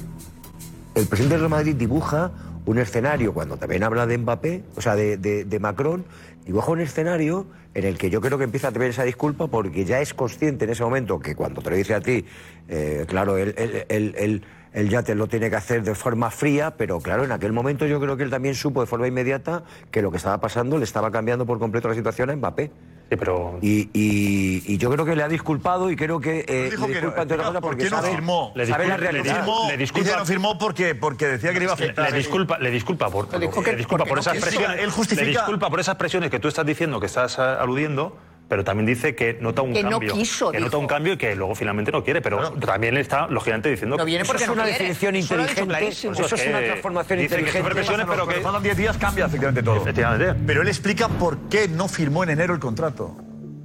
el presidente del Real Madrid dibuja un escenario, cuando también habla de Mbappé, o sea, de, Macron, dibuja un escenario en el que yo creo que empieza a tener esa disculpa porque ya es consciente en ese momento que cuando te lo dice a ti, eh, claro, él, él- él- él- él ya te lo tiene que hacer de forma fría, pero claro, en aquel momento yo creo que él también supo de forma inmediata que lo que estaba pasando le estaba cambiando por completo la situación a Mbappé. Pero... Y, y- y yo creo que le ha disculpado y creo que eh, Dijo le que disculpa entre otras cosas ¿Por porque qué no sabe, firmó? sabe la realidad. firmó, Dice que no firmó porque, porque decía que le iba a Le- afectar. Le disculpa, le disculpa por, Le que- le disculpa por no esas presiones. Él justifica- Le disculpa por esas presiones que tú estás diciendo, que estás ah, aludiendo, pero también dice que nota un Que no cambio. quiso, que nota dijo. un cambio y que luego finalmente no quiere, pero también le está lógicamente diciendo No viene que porque eso no es una quiere. definición Eso inteligente. clarísimo. Pues Eso es una que transformación dice que inteligente. presiones, pero que pasan 10 días cambia efectivamente todo. Efectivamente. Pero él explica por qué no firmó en enero el contrato.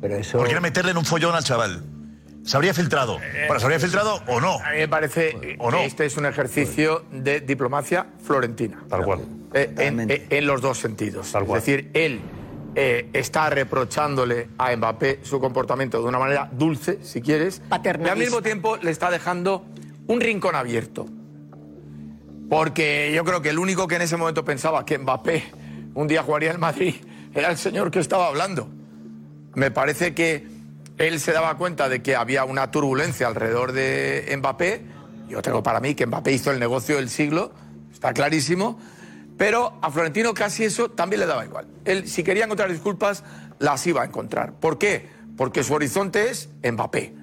Pero eso... Porque era meterle en un follón al chaval. ¿Se habría filtrado? Bueno, ¿se habría filtrado o no? A mí me parece ¿O no? que este es un ejercicio de diplomacia florentina. Tal cual. Eh, en, en- en los dos sentidos. Es decir, él eh, está reprochándole a Mbappé su comportamiento de una manera dulce, si quieres, y al mismo tiempo le está dejando un rincón abierto. Porque yo creo que el único que en ese momento pensaba que Mbappé un día jugaría en Madrid era el señor que estaba hablando. Me parece que él se daba cuenta de que había una turbulencia alrededor de Mbappé. Yo tengo para mí que Mbappé hizo el negocio del siglo, está clarísimo. Pero a Florentino casi eso también le daba igual. Él, si quería encontrar disculpas, las iba a encontrar. ¿Por qué? Porque su horizonte es Mbappé.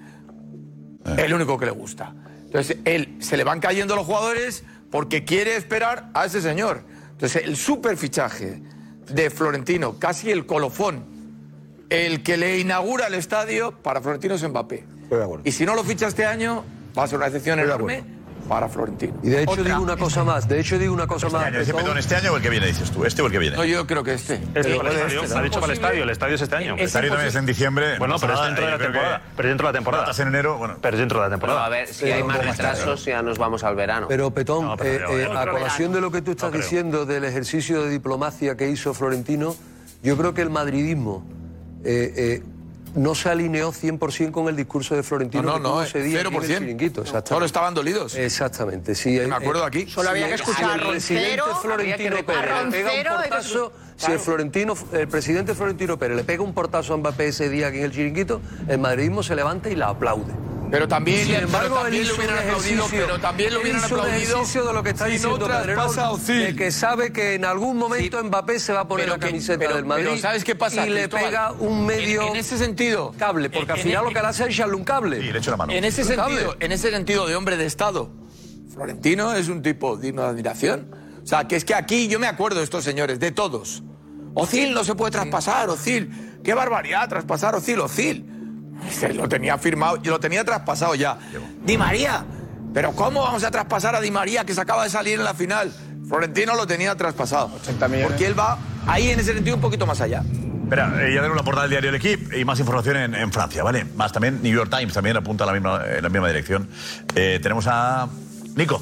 El único que le gusta. Entonces, él se le van cayendo los jugadores porque quiere esperar a ese señor. Entonces, el super fichaje de Florentino, casi el colofón, el que le inaugura el estadio, para Florentino es Mbappé. Y si no lo ficha este año, va a ser una excepción enorme. Para Florentino. Y de hecho Otra. digo una cosa más, de hecho digo una cosa Este más. año, ese perdón, ¿este año o el que viene, dices tú? ¿Este o el que viene? No, yo creo que este. Este para el estadio, este, ha dicho para el estadio, el estadio es este año. El estadio también es en diciembre. Bueno, no pero es dentro de nada, la temporada. Pero dentro de la temporada. Estás en enero, bueno. Pero dentro de la Pero temporada. a ver, si hay más retrasos, ya nos vamos al verano. Pero Petón, No, pero eh, eh, a colación de lo que tú estás No diciendo del ejercicio de diplomacia que hizo Florentino, yo creo que el madridismo eh, eh, no se alineó 100% con el discurso de Florentino No, no, que tuvo no, ese día aquí en el 0%. chiringuito. exactamente. Solo estaban dolidos. Exactamente, sí. eh, Me acuerdo eh, aquí. Solo había si que el- escuchar si el presidente Florentino Pérez si Florentino, el presidente Florentino Pérez le pega un portazo a Mbappé ese día aquí en el chiringuito, el madridismo se levanta y la aplaude. Pero también, Sin embargo, él también hizo lo un hubieran aplaudido, ejercicio, pero también lo hubieran aplaudido. ejercicio de lo que está diciendo Pedrerol, Ozil. de que sabe que en algún momento Mbappé se va a poner Pero la que- camiseta pero- del Madrid pero ¿sabes qué pasa, y le pega un medio En- en ese sentido, cable, porque al en- final en- lo que le hace es echarle un cable. Sí, le echo la mano. En ese Un cable. sentido, en ese sentido de hombre de Estado, Florentino es un tipo digno de admiración. O sea, que es que aquí yo me acuerdo de estos señores, de todos. Ozil no se puede traspasar, Ozil. Qué barbaridad traspasar Ozil, Ozil. Lo tenía firmado, y lo tenía traspasado ya. Di María. Pero ¿cómo vamos a traspasar a Di María que se acaba de salir en la final? Florentino lo tenía traspasado. 80 millones. Porque él va ahí en ese sentido un poquito más allá. Espera, eh, ya tenemos la portada del diario El Equipo y más información en, en Francia, ¿vale? Más también New York Times también apunta en la misma, en la misma dirección. Eh, tenemos a Nico.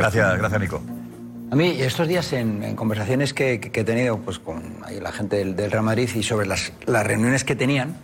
Gracias, gracias Nico. A mí, estos días en, conversaciones que, que- he tenido pues, con ahí la gente del, del Real Madrid y sobre las, las reuniones que tenían,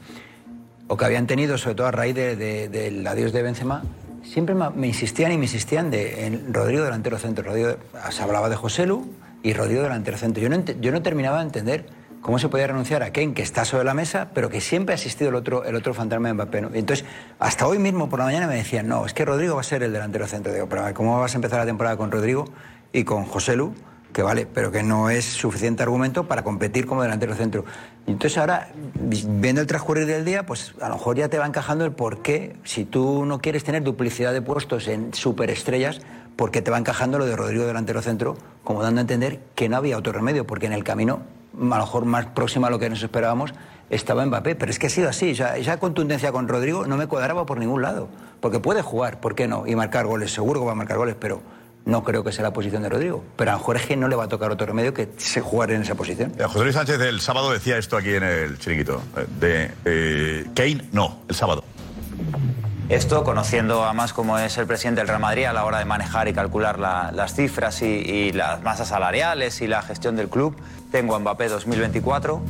o que habían tenido, sobre todo a raíz de- de- del adiós de Benzema, siempre me, insistían y me insistían de en Rodrigo delantero centro. Rodrigo, se hablaba de José Lu y Rodrigo delantero centro. Yo no, yo no terminaba de entender cómo se podía renunciar a Ken, que está sobre la mesa, pero que siempre ha existido el otro, el otro fantasma de Mbappé. entonces, hasta hoy mismo por la mañana me decían, no, es que Rodrigo va a ser el delantero centro. Digo, pero ¿cómo vas a empezar la temporada con Rodrigo y con José Lu? Que vale, pero que no es suficiente argumento para competir como delantero centro. Y entonces ahora, vi- viendo el transcurrir del día, pues a lo mejor ya te va encajando el por qué, si tú no quieres tener duplicidad de puestos en superestrellas, por qué te va encajando lo de Rodrigo delantero centro, como dando a entender que no había otro remedio, porque en el camino, a lo mejor más próximo a lo que nos esperábamos, estaba Mbappé. Pero es que ha sido así, o sea, esa contundencia con Rodrigo no me cuadraba por ningún lado, porque puede jugar, ¿por qué no? Y marcar goles, seguro que va a marcar goles, pero no creo que sea la posición de Rodrigo. Pero a Jorge no le va a tocar otro remedio que se jugar en esa posición. Eh, José Luis Sánchez el sábado decía esto aquí en el chiringuito. eh, De eh, Kane, no, el sábado. Esto, conociendo además cómo es el presidente del Real Madrid a la hora de manejar y calcular la- las cifras y, y las masas salariales y la gestión del club, tengo a Mbappé 2024.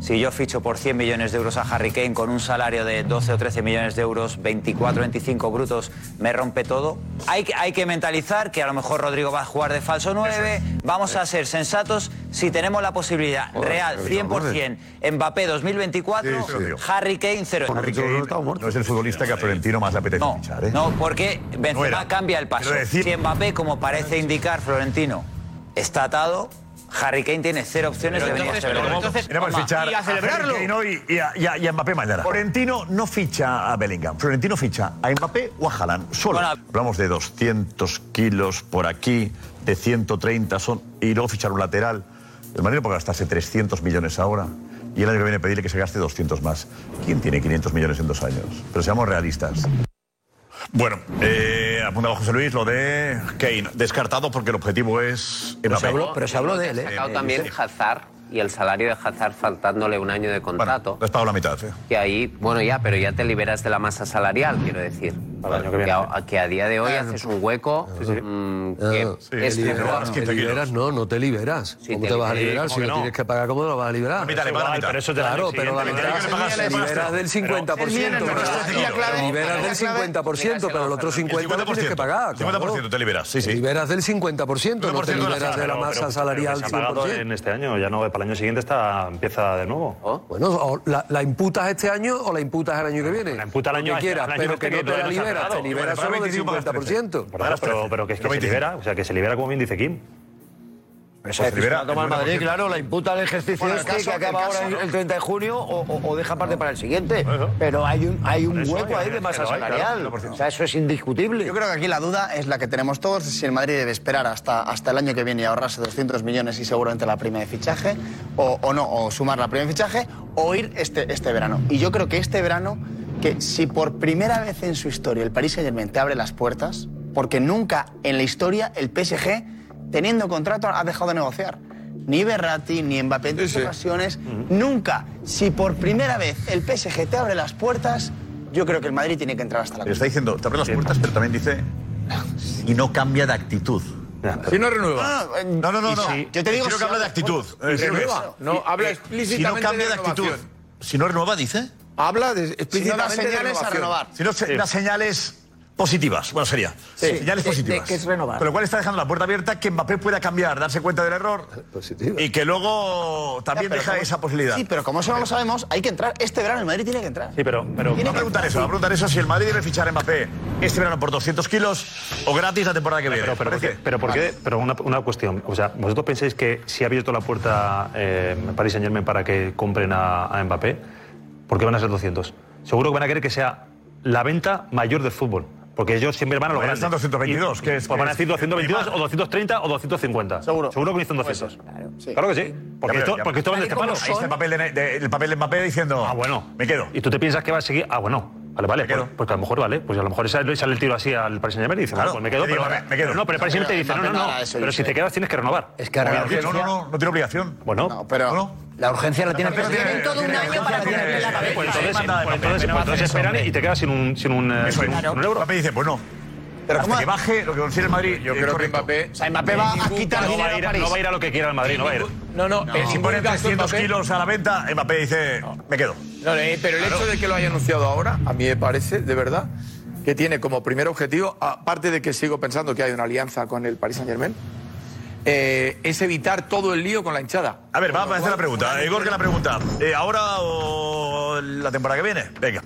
Si yo ficho por 100 millones de euros a Harry Kane con un salario de 12 o 13 millones de euros, 24, 25 brutos, me rompe todo. Hay que, hay que mentalizar que a lo mejor Rodrigo va a jugar de falso 9. Vamos a ser sensatos si tenemos la posibilidad real, 100%, Mbappé 2024, Sí, sí. Harry Kane 0. Harry Kane no es el futbolista que a Florentino más le apetece fichar, ¿eh? No, porque Benzema No cambia el paso. Decir- Si Mbappé, como parece indicar Florentino, está atado, Harry Kane tiene cero opciones de venir a este verano. Queremos fichar a Harry Kane hoy y a, y a- y a Mbappé mañana. Florentino no ficha a Bellingham. Florentino ficha a Mbappé o a Haaland. Solo. Hablamos de 200 kilos por aquí, de 130 son, y luego fichar un lateral. El Madrid no puede gastarse 300 millones ahora. Y el año que viene pedirle que se gaste 200 más. ¿Quién tiene 500 millones en dos años? Pero seamos realistas. Bueno, eh, apuntaba José Luis lo de Kane. Descartado porque el objetivo es Mbappé. Ha sacado también Hazard y el salario de Hazard faltándole un año de contrato. Le has pagado la mitad, ¿eh? Y ahí, bueno, ya, pero ya te liberas de la masa salarial, quiero decir. Para el año que viene. a, que a día de hoy haces un hueco mm, que Ah, es te liberas, te liberas, no, no te liberas. ¿Cómo te, vas a liberar? ¿cómo Si que lo no? tienes que pagar, ¿cómo lo vas a liberar? La mitad, le. Pero eso es del claro, pero la mitad te liberas del 50%. Pero- Te liberas del 50%, pero el otro 50% lo tienes que pagar. 50% te liberas, sí, Te sí. liberas del 50%, no te liberas de la masa salarial pero se ha pagado 100%. en este año, ya no, para el año siguiente está, empieza de nuevo. Bueno, o la, la imputas este año o la imputas el año que viene. La imputa el año- que quieras, pero que no te la no liberas, liberas Vale, solo del 25 pagas 50%. Claro, pero, pero que es que se libera, o sea, que se libera como bien dice Kim. Esa decisión la toma el Madrid, claro, la imputa el ejercicio Bueno, el este caso- que acaba el caso- ahora el 30 de junio o, o- o deja parte para el siguiente. Pero hay un, hay un Eso, hueco ahí de masa pero hay, claro, salarial. 100%. O sea, eso es indiscutible. Yo creo que aquí la duda es la que tenemos todos, si el Madrid debe esperar hasta, hasta el año que viene y ahorrarse 200 millones y seguramente la prima de fichaje, o, o no, o sumar la prima de fichaje, o ir este, este verano. Y yo creo que este verano, que si por primera vez en su historia el Paris Saint-Germain te abre las puertas, porque nunca en la historia el PSG, teniendo contrato, ha dejado de negociar. Ni Berratti, ni Mbappé en tres ocasiones, nunca. Si por primera vez el PSG te abre las puertas, yo creo que el Madrid tiene que entrar hasta la Le está diciendo, te abre las puertas, pero también dice, y no cambia de actitud. Si no renueva. No, no, no, Y no. si- Yo te digo, si no habla de actitud. Renueva. No, habla Si explícitamente no cambia de de actitud. Si no renueva, dice. Habla de, explícitamente de renovación. Si no se- das señales positivas, bueno, sería. Sí. Señales De- de positivas. que es renovar. Con lo cual está dejando la puerta abierta que Mbappé pueda cambiar, darse cuenta del error. Y que luego también Ya, deja como- esa posibilidad. Sí, pero como eso no lo sabemos, hay que entrar. Este verano el Madrid tiene que entrar. Sí, pero, pero Va a preguntar eso, va a preguntar eso si el Madrid debe fichar a Mbappé este verano por 200 kilos o gratis la temporada que viene. Pero, pero, ¿por qué? pero, ¿por qué? pero una, una cuestión. O sea, ¿vosotros pensáis que si ha abierto la puerta eh, Paris Saint Germain para que compren a, a Mbappé, ¿por qué van a ser 200? Seguro que van a querer que sea la venta mayor del fútbol. Porque ellos siempre van a lo Bueno, grande. están 222, Y- que es- pues van a decir es- 222 o 230 o 250. Seguro. Seguro que dicen 200. Claro que sí. Porque, Ya, esto, ya. porque esto vende este Ahí palo. está el papel de, de- el papel de Mbappé diciendo. Ah, bueno. Me quedo. Y tú te piensas que va a seguir. Ah, bueno. Vale, vale. Pues, pues a lo mejor vale. Pues a lo mejor sale, sale el tiro así al Paris Saint Germain y dice, Claro. pues me quedo. Digo, pero, me- me quedo. no, pero el Paris Saint Germain te dice, no, no, no. Pero si te quedas tienes que renovar. Es que No, ahora no, no, no, no tiene obligación. Bueno. pero. La urgencia la tiene el Pero tienen todo un año para ponerle la cabeza. Pues entonces, pues no esperan y te quedas sin un, euro. Mbappé dice, pues no. Pero Hasta que baje lo que consigue el Madrid. Yo creo que Mbappé. O sea, Mbappé va a quitar No va dinero a a ir, París. no va a ir a lo que quiera el Madrid, no va a ir. No, no, Eh, si pone 300 kilos a la venta, Mbappé dice, me quedo. No, eh, pero el hecho de que lo haya anunciado ahora, a mí me parece, de verdad, que tiene como primer objetivo, aparte de que sigo pensando que hay una alianza con el Paris Saint Germain, es evitar todo el lío con la hinchada. A ver, vamos a hacer la pregunta. Igor, que la pregunta. Eh, ¿Ahora o la temporada que viene? Venga.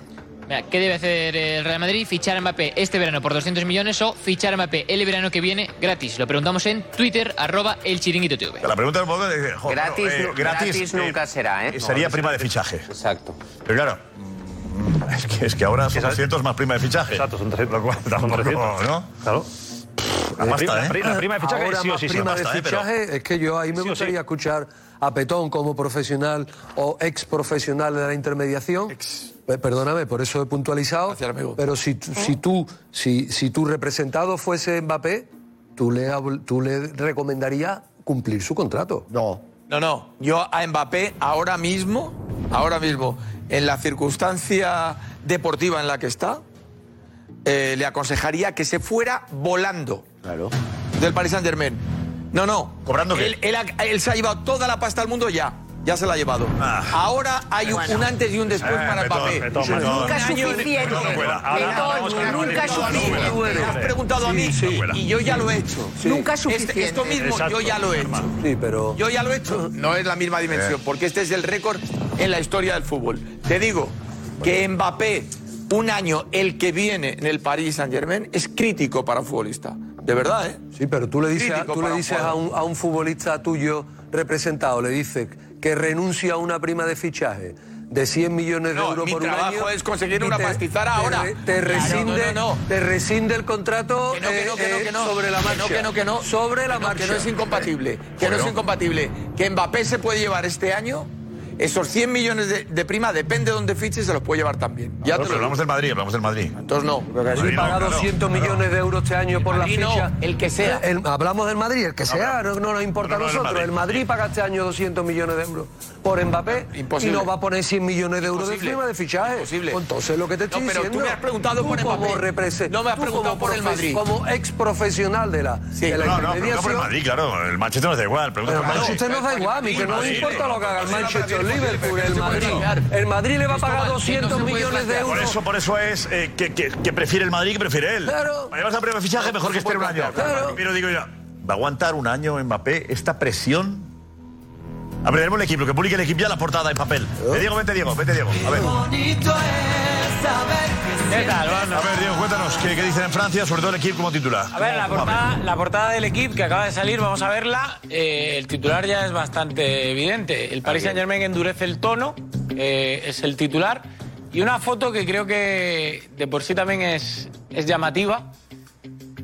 Mira, ¿Qué debe hacer el Real Madrid? ¿Fichar a Mbappé este verano por 200 millones o fichar a Mbappé el verano que viene gratis? Lo preguntamos en Twitter, arroba el chiringuito TV. La pregunta es un poco de. joder, Gratis eh, nu- gratis nunca será, ¿eh? Sería No, prima de fichaje. Exacto. Pero claro. mm, Es que, es que ahora son 200 más prima de fichaje. Exacto, son 300. Lo cual tampoco, 300. ¿no? Claro. La pasta, La ¿eh? prima- la prima de fichaje Ahora sí o sí, sí, prima basta, de ¿eh? Pero- fichaje, es que yo ahí me Sí gustaría escuchar a Petón como profesional o ex profesional de la intermediación. Eh, Perdóname, por eso he puntualizado. Pero si, tú- si tú, si, si tu representado fuese Mbappé, tú le, tú le recomendarías cumplir su contrato. No. No, no. Yo a Mbappé ahora mismo, ahora mismo, en la circunstancia deportiva en la que está, eh, le aconsejaría que se fuera volando del Paris Saint Germain. No, no. ¿Cobrando qué? Él, él él se ha llevado toda la pasta al mundo ya. Ya se la ha llevado. Ah. Ahora hay un- un antes y un después Eh, para Mbappé. Suficiente. Nunca Madrid. suficiente. Cuela. Me has preguntado a mí Sí, sí. y yo ya lo he hecho. Nunca Este- suficiente. esto mismo Exacto. yo ya lo he hecho. Sí, pero. Yo ya lo he hecho. No es la misma dimensión, porque este es el récord en la historia del fútbol. Te digo que Mbappé, un año el que viene en el Paris Saint Germain, es crítico para un futbolista. De verdad, ¿eh? Sí, pero tú le dices, tú le un dices a, un, a un futbolista tuyo representado, le dices que renuncia a una prima de fichaje de 100 millones de No, euros mi por un trabajo año. es conseguir una pastizara ahora. Te, te Claro, rescinde, no, no, no. te rescinde el contrato eh, no. sobre la marcha. no, que no, que no. Sobre la marcha. Que no es incompatible. Que no es incompatible. Que Mbappé se puede llevar este año esos 100 millones de, de prima, depende de dónde fiches, se los puede llevar también. Ya No, te pero lo hablamos del Madrid, hablamos del Madrid. Entonces no. Porque Madrid si no, paga claro, 200 claro. millones de euros este año por la no, ficha. el que sea. El- hablamos del Madrid, el que sea, no, no nos importa No, no, a nosotros. Madrid. El Madrid paga este año 200 millones de euros por Mbappé Imposible. y nos va a poner 100 millones de euros Imposible. de firma de fichaje. Imposible. Entonces lo que te estoy No, pero tú diciendo. me has preguntado por tú Mbappé. como represe- No me has tú preguntado por el Madrid. Como ex profesional de la, Sí, de la No, no, pero no por el. Madrid, claro. El Manchester nos da igual. Pero por. Manchester nos da igual, a mí que no me importa lo que haga el Manchester, no, Liverpool, el Madrid. El Madrid le va a pagar va- 200 no se puede millones de plantear. Por euros. eso, por eso es eh, que, que- que prefiere el Madrid que prefiere él. Claro. Además, a primer fichaje mejor que esté un año. Claro. Pero digo yo, ¿va a aguantar un año Mbappé esta presión? A ver, tenemos el equipo, que publique el equipo ya la portada en papel. Eh, Diego, vete Diego, vete Diego. A ver. ¿Qué tal, Osno? A ver, Diego, cuéntanos qué, qué dicen en Francia, sobre todo el equipo como titular. A ver, la ¿Cómo- cómo portada, la portada del equipo que acaba de salir, vamos a verla. Eh, el titular ya es bastante evidente. El Paris Saint Germain endurece el tono, eh, es el titular. Y una foto que creo que de por sí también es, es llamativa.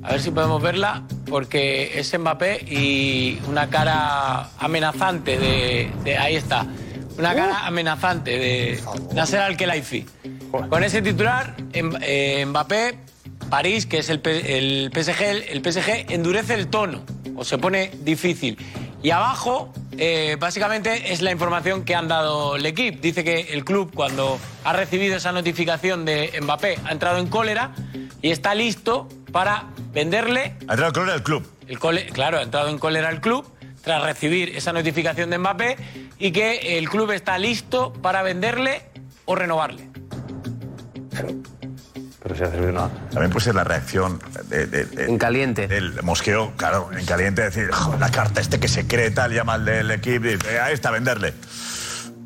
A ver si podemos verla, porque es Mbappé y una cara amenazante de. de- ahí está. Una cara amenazante de Nasser Al-Khelaifi. Con ese titular, em- eh, Mbappé, París, que es el, PSG, el, PSG endurece el tono o se pone difícil. Y abajo, eh, básicamente, es la información que han dado el equipo. Dice que el club, cuando ha recibido esa notificación de Mbappé, ha entrado en cólera y está listo para venderle Ha entrado el color del club. el cole- claro, ha entrado en cólera el club tras recibir esa notificación de Mbappé y que el club está listo para venderle o renovarle. Pero si ha servido nada. También puede ser la reacción de, de- de- En caliente. del mosqueo, claro, en caliente, decir, "Jo, la carta este que se cree tal, llama al del equipo y dice, a esta, venderle.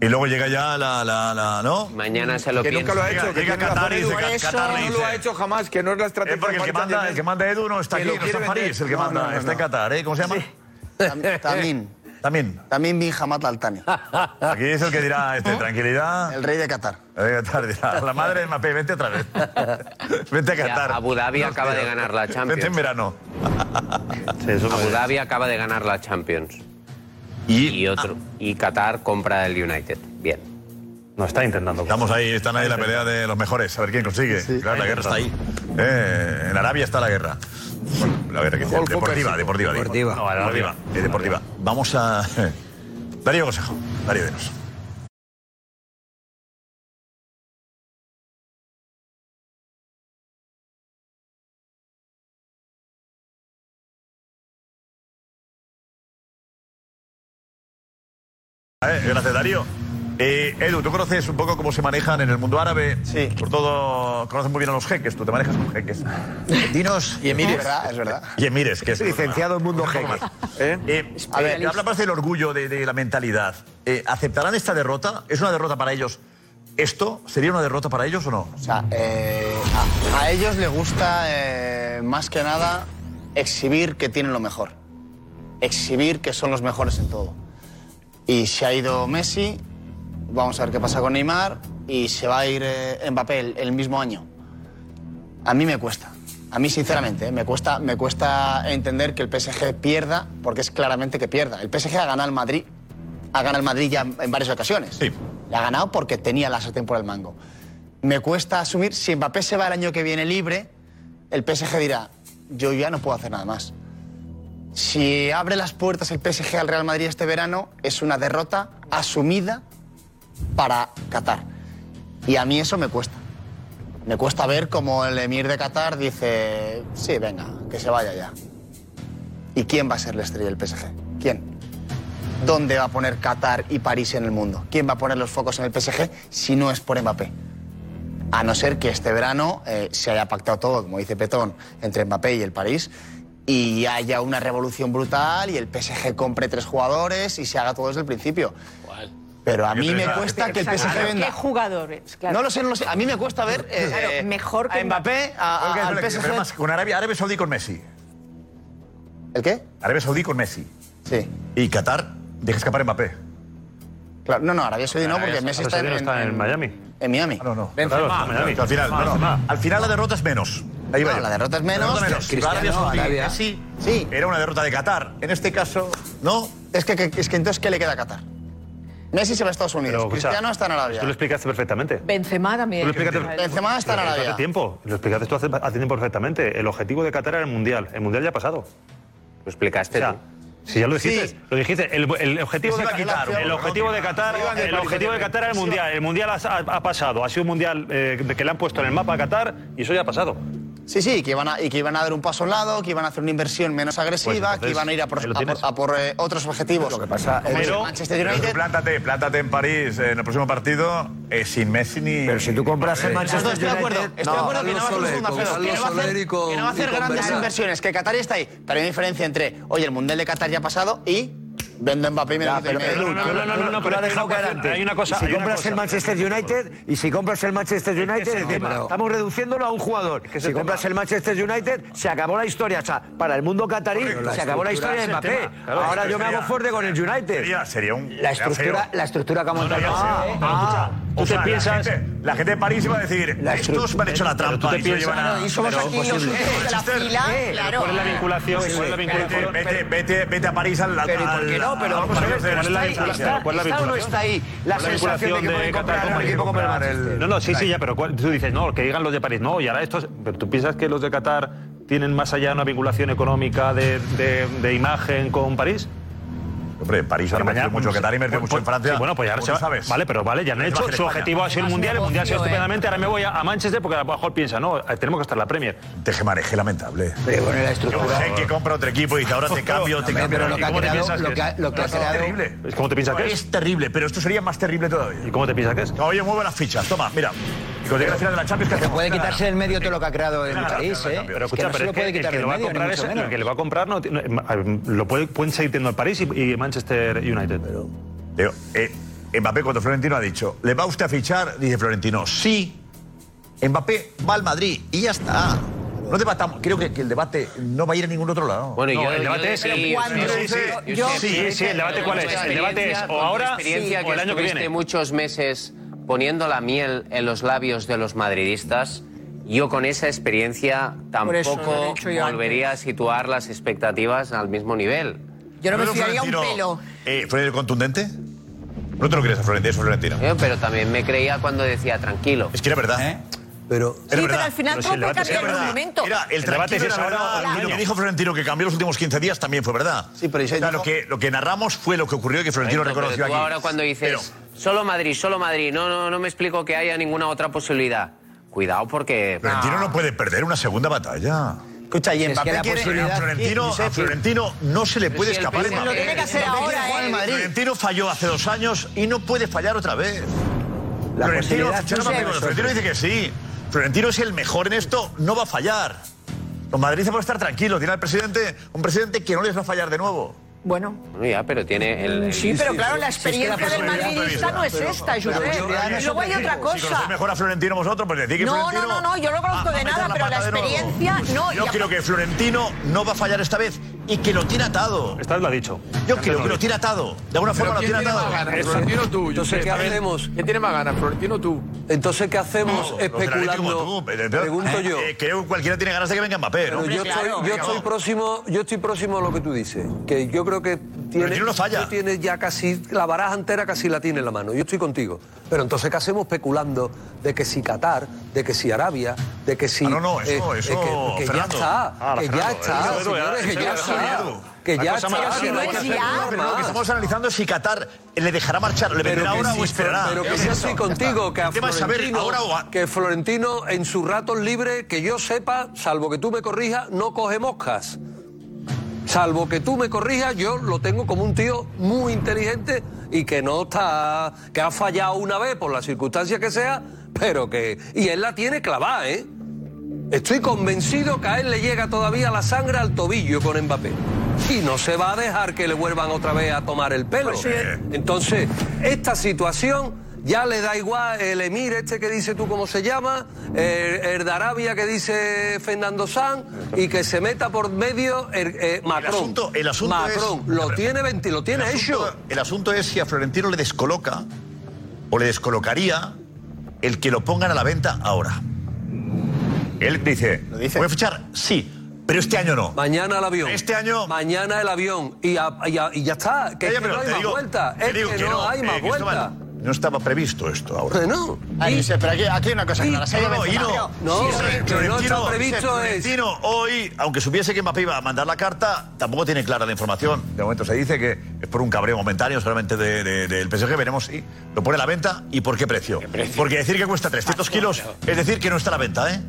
Y luego llega ya la, la, la ¿no? Mañana se lo Que nunca lo ha Llega- hecho. que llega Qatar y dice, eso Qatar no lo ha hecho jamás, que no es la estrategia Es porque el que, manda, el que manda Edu no está Que aquí, no está en París, el que No, manda, no, no, está en. Qatar, ¿eh? ¿Cómo se llama? Tam- Tamín. También. Tamín bin Hamad Al Thani. Aquí es el que dirá, este, tranquilidad. El rey de Qatar. El rey de Qatar dirá, la madre de Mbappé, vente otra vez. vente a Ya, Qatar. Abu Dhabi acaba de ganar la Champions. Vente en verano. Abu Dhabi acaba de ganar la Champions. Y, otro. Y Qatar compra el United. Bien. No, está intentando. Estamos ahí, están ahí en la pelea de los mejores, a ver quién consigue. claro, la guerra está ahí. Eh, en Arabia está la guerra. Bueno, la guerra que deportiva, deportiva, digo. Deportiva. No, deportiva, eh, deportiva. Vamos a. Darío Consejo. Darío Denos. Eh, Gracias, Darío. Eh, Edu, tú conoces un poco cómo se manejan en el mundo árabe. Sí. Por todo, conoces muy bien a los jeques, tú te manejas con jeques. Dinos. Y emires. Es verdad, es verdad. Y emires, que es. Licenciado en mundo jeque. jeque. Eh, a ver, habla más del orgullo, de, de la mentalidad. Eh, ¿Aceptarán esta derrota? ¿Es una derrota para ellos? ¿Esto sería una derrota para ellos o no? O sea, eh, a, a ellos les gusta eh, más que nada exhibir que tienen lo mejor. Exhibir que son los mejores en todo. Y se ha ido Messi, vamos a ver qué pasa con Neymar, y se va a ir eh, Mbappé el, el mismo año. A mí me cuesta. A mí, sinceramente, eh, me, cuesta, me cuesta entender que el PSG pierda, porque es claramente que pierda. El PSG ha ganado el Madrid, ha ganado el Madrid ya en en varias ocasiones. Sí. Le ha ganado porque tenía la sartén por el mango. Me cuesta asumir, si Mbappé se va el año que viene libre, el PSG dirá, yo ya no puedo hacer nada más. Si abre las puertas el PSG al Real Madrid este verano, es una derrota asumida para Qatar. Y a mí eso me cuesta. Me cuesta ver cómo el emir de Qatar dice, sí, venga, que se vaya ya. ¿Y quién va a ser la estrella del PSG? ¿Quién? ¿Dónde va a poner Qatar y París en el mundo? ¿Quién va a poner los focos en el PSG si no es por Mbappé? A no ser que este verano eh, se haya pactado todo, como dice Petón, entre Mbappé y el París y haya una revolución brutal y el PSG compre tres jugadores y se haga todo desde el principio. Pero a mí me cuesta que el. PSG venda. ¿Qué jugadores? Claro. No lo sé, no lo sé. A mí me cuesta ver eh, Claro, eh, mejor que a Mbappé, a- a- al PSG. más, con Arabia, Arabia Saudí con Messi. ¿El qué? Arabia Saudí con Messi. Sí. Y Qatar deja escapar a Mbappé. Claro, no, no, Arabia Saudí no, porque Messi está en, no está en Miami. En Miami. No, no. Claro, está en Miami. Al final, no, no. Al final la derrota es menos. Ahí va No, la derrota es menos. La derrota menos. Arabia Saudí, Arabia. Messi, Sí. era una derrota de Qatar. En este caso, no. Es que, que- es que entonces, ¿qué le queda a Qatar? Messi se va a Estados Unidos. Pero, escucha, Cristiano está en Arabia. Tú lo explicaste perfectamente. Benzema también. Explicaste, Benzema está en Arabia. Hace tiempo. Lo explicaste tú hace, hace tiempo perfectamente. El objetivo de Qatar era el Mundial. El Mundial ya ha pasado. Lo explicaste o sea, Si ya lo dijiste, Sí. lo dijiste. El, el objetivo, de, quitar, el ¿no? objetivo de Qatar, el objetivo de. Qatar era el mundial. El mundial ha, ha- pasado. Ha sido un mundial eh, de que le han puesto en el mapa a Qatar y eso ya ha pasado. Sí, sí, que iban a, y que iban a dar un paso a un lado, que iban a hacer una inversión menos agresiva, Pues entonces, que iban a ir a por, a por- a por, eh, otros objetivos. Lo que pasa Pero, Manchester pero United. plántate, plántate en París eh, en el próximo partido eh, sin Messi ni. Pero si tú compras el Manchester Estoy de acuerdo, estoy de acuerdo que no va a hacer un segundo Alfredo, que no va a hacer, que no va a hacer grandes inversiones, que Qatar está ahí. Pero hay una diferencia entre, oye, el Mundial de Qatar ya ha pasado y vendo Mbappé y me pero lo- tú lo- tú lo has dejado caer antes. Y si compras el Manchester United y si compras el Manchester United, es decir, estamos reduciéndolo a un jugador. Si compras el Manchester United, se acabó la historia. O sea, para el mundo catarí, se acabó la historia de Mbappé. Ahora yo me hago fuerte con el United. Sería, sería un. La estructura, la estructura que ha montado. Ah, ah, tú o sea, te piensas- La gente, la gente de París iba a decir, La estos me han hecho la Pero tú trampa te y se piensas- llevan a. y somos Pero aquí los posible. últimos de la Manchester, fila, claro. ¿Cuál es la vinculación? ¿Cuál es la vinculación? Vete, vete, vete, vete a París al. Pero ¿y por qué no? Pero vamos a ver, ¿cuál es la está o no vinculación? está ahí la ¿Cuál es sensación de que pueden comprar Qatar un equipo como el Manchester? No, no, sí, sí, ya, pero ¿cuál- tú dices, no, que digan los de París, no, y ahora estos. Pero tú piensas que los de Qatar tienen más allá una vinculación económica de, de, de imagen con París? Hombre, París ha Pero invertido mañana- mucho, Qatar ha invertido pues- mucho en Francia. sí, bueno, pues ya ahora ¿Cómo se tú va- sabes? Vale, pero vale, ya han hecho. Su objetivo ha sido el mundial, el mundial ha sido ¿eh? estupendamente. Ahora me voy a, Manchester porque a lo mejor piensa, no, eh, tenemos que estar en la Premier. Tejemaneje lamentable. Pero bueno, la estructura- Un que compra otro equipo y dice, ahora te cambio, te cambio. pero lo que ¿Y ha creado- lo que ha- es? lo que ha Es creado- terrible. ¿Cómo te piensas que es? Es terrible, pero esto sería más terrible todavía. ¿Y cómo te piensas que es? Oye, mueve las fichas, toma, mira. Cuando llegue la final de la Champions, ¿qué Que puede quitarse del medio todo lo que ha creado en París, ¿eh? Pero escucha, que pero que el que lo va a comprar es el que le va a comprar no, tiene- eh, lo puede, pueden seguir teniendo el París y, y Manchester United. Digo, eh, Mbappé, cuando Florentino ha dicho, ¿le va usted a fichar? Dice Florentino, sí. Mbappé va al Madrid y ya está. No debatamos. Creo que, que el debate no va a ir a ningún otro lado. Bueno, No, yo- el yo debate de- es pero el sí, sí, yo- sí, sí, sí, el debate cuál es. El debate es o ahora o que el año que viene. muchos meses poniendo la miel en los labios de los madridistas. Yo con esa experiencia eso tampoco yo volvería a situar las expectativas al mismo nivel. Yo no me ¿Pero fiaría un pelo. Eh, ¿Florentino contundente? No te lo crees a Florentino, eso es Florentino. Yo, pero también me creía cuando decía tranquilo. Es que era verdad. Pero, Sí, pero al final todo puede cambiar en un momento. Mira, el, El debate es ahora lo que dijo Florentino que cambió los últimos 15 días también fue verdad. Sí, pero ¿y se O sea, dijo- lo, que, lo que narramos fue lo que ocurrió y que Florentino Correcto, reconoció pero tú aquí. ahora cuando dices solo Madrid, solo Madrid, no, no, no me explico que haya ninguna otra posibilidad. Cuidado porque... Florentino no puede perder una segunda batalla. Escucha, y Es que Mbappé la quiere... posibilidad- A Florentino, a Florentino no se le puede si escapar. Lo tiene que hacer ahora, ¿eh? Madrid. Florentino falló hace dos años y no puede fallar otra vez. La Florentino. Florentino dice que sí. Florentino es el mejor en esto, no va a fallar. Los madridistas pueden estar tranquilos. Tiene al presidente, un presidente que no les va a fallar de nuevo. Bueno, Bueno, ya, pero tiene el... el- sí, pero claro, la Si es que la experiencia del madridista no es pero- esta, pero- Josep. pero- Y luego hay otra Si cosa. conocéis mejor a Florentino vosotros, pues decir que No, Florentino... no, no, no, yo no conozco va- de nada, pero la experiencia, no, Yo creo que Florentino no va a fallar esta vez y que lo tiene atado. Esta vez lo ha dicho. Yo creo que lo tiene atado. De alguna forma lo tiene atado. Florentino tú. Entonces, ¿qué hacemos? ¿Quién tiene más ganas, Florentino tú? Entonces, ¿qué hacemos especulando? Pregunto yo. eh, creo que cualquiera tiene ganas de que venga Mbappé, ¿no? Yo, estoy, yo estoy próximo, yo estoy próximo a lo que tú dices. Que yo creo que tiene, no falla. tú tienes ya casi la baraja entera casi la tiene en la mano. Yo estoy contigo. Pero entonces qué hacemos especulando de que si Qatar, de que si Arabia, de que si Ah, no, no, eso- eh, eso, que, que ya está, Ah, que ya está, señores, que ya está, Que La ya cosa más- que no Pero lo que estamos analizando es si Qatar le dejará marchar, le que ahora sí, o esperará. Pero que yo estoy contigo, que a Florentino, ahora o a- que Florentino en sus ratos libres, que yo sepa, salvo que tú me corrijas, no coge moscas. Salvo que tú me corrijas, yo lo tengo como un tío muy inteligente y que no está, que ha fallado una vez por las circunstancias que sea, pero que y él la tiene clavada, ¿eh? Estoy convencido que a él le llega todavía la sangre al tobillo con Mbappé. Y no se va a dejar que le vuelvan otra vez a tomar el pelo. Entonces, esta situación ya le da igual el emir este que dice tú cómo se llama, el, de Arabia que dice Fernando Sanz y que se meta por medio el, eh, Macron. asunto- el asunto Macron es- lo tiene 20, lo tiene hecho. asunto- El asunto es si a Florentino le descoloca o le descolocaría el que lo pongan a la venta ahora. Él dice, ¿Lo dice? voy a fichar, sí, pero este año no. Mañana el avión. Este año. Mañana el avión. Y, a, y, a, y ya está. Que, que no hay más digo, vuelta. Es que, que, no, hay eh, más vuelta. No estaba previsto esto ahora. No. Ay, y, pero aquí, aquí hay una cosa clara. No, no, no, sí, no está previsto es... hoy, aunque supiese que Mbappé iba a mandar la carta, tampoco tiene clara la información. De momento se dice que es por un cabreo momentáneo solamente del de, de, de PSG. Veremos si lo pone a la venta y por qué precio. ¿Qué precio? Porque decir que cuesta 300 kilos es decir que no está a la venta, ¿eh?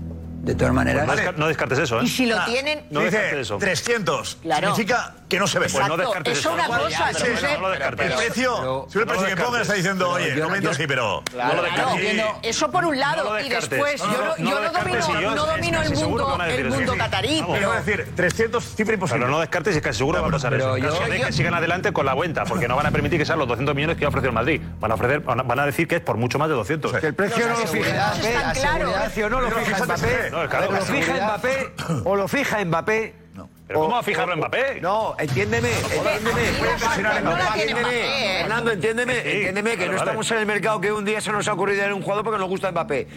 de todas pues maneras. Pues no, desca no, descartes eso, ¿eh? Y si lo ah, tienen. No dice descartes eso. 300. Claro. Significa que no se ve. Pues no descartes eso. Es una cosa, sí, sí. No lo descartes. El precio. Si el precio que ponga está diciendo, oye, yo, momento yo, sí, pero. Claro, no lo descartes. eso por un lado. y después, yo no domino el mundo, el mundo catarí. Pero es decir, 300, cifra imposible. Pero no descartes y casi seguro va a pasar eso. que sigan adelante con la cuenta, porque no van a permitir que sean los 200 millones que va a ofrecer Madrid. Van a, decir que es por mucho más de 200. Que el precio no lo fija. El precio no lo fija. O lo fija Mbappé, o lo fija Mbappé. ¿Pero cómo va a fijarlo o, Mbappé? No, entiéndeme, entiéndeme. Fernando, entiéndeme, entiéndeme que no estamos en el mercado que un día se nos ha ocurrido en un jugador porque nos gusta Mbappé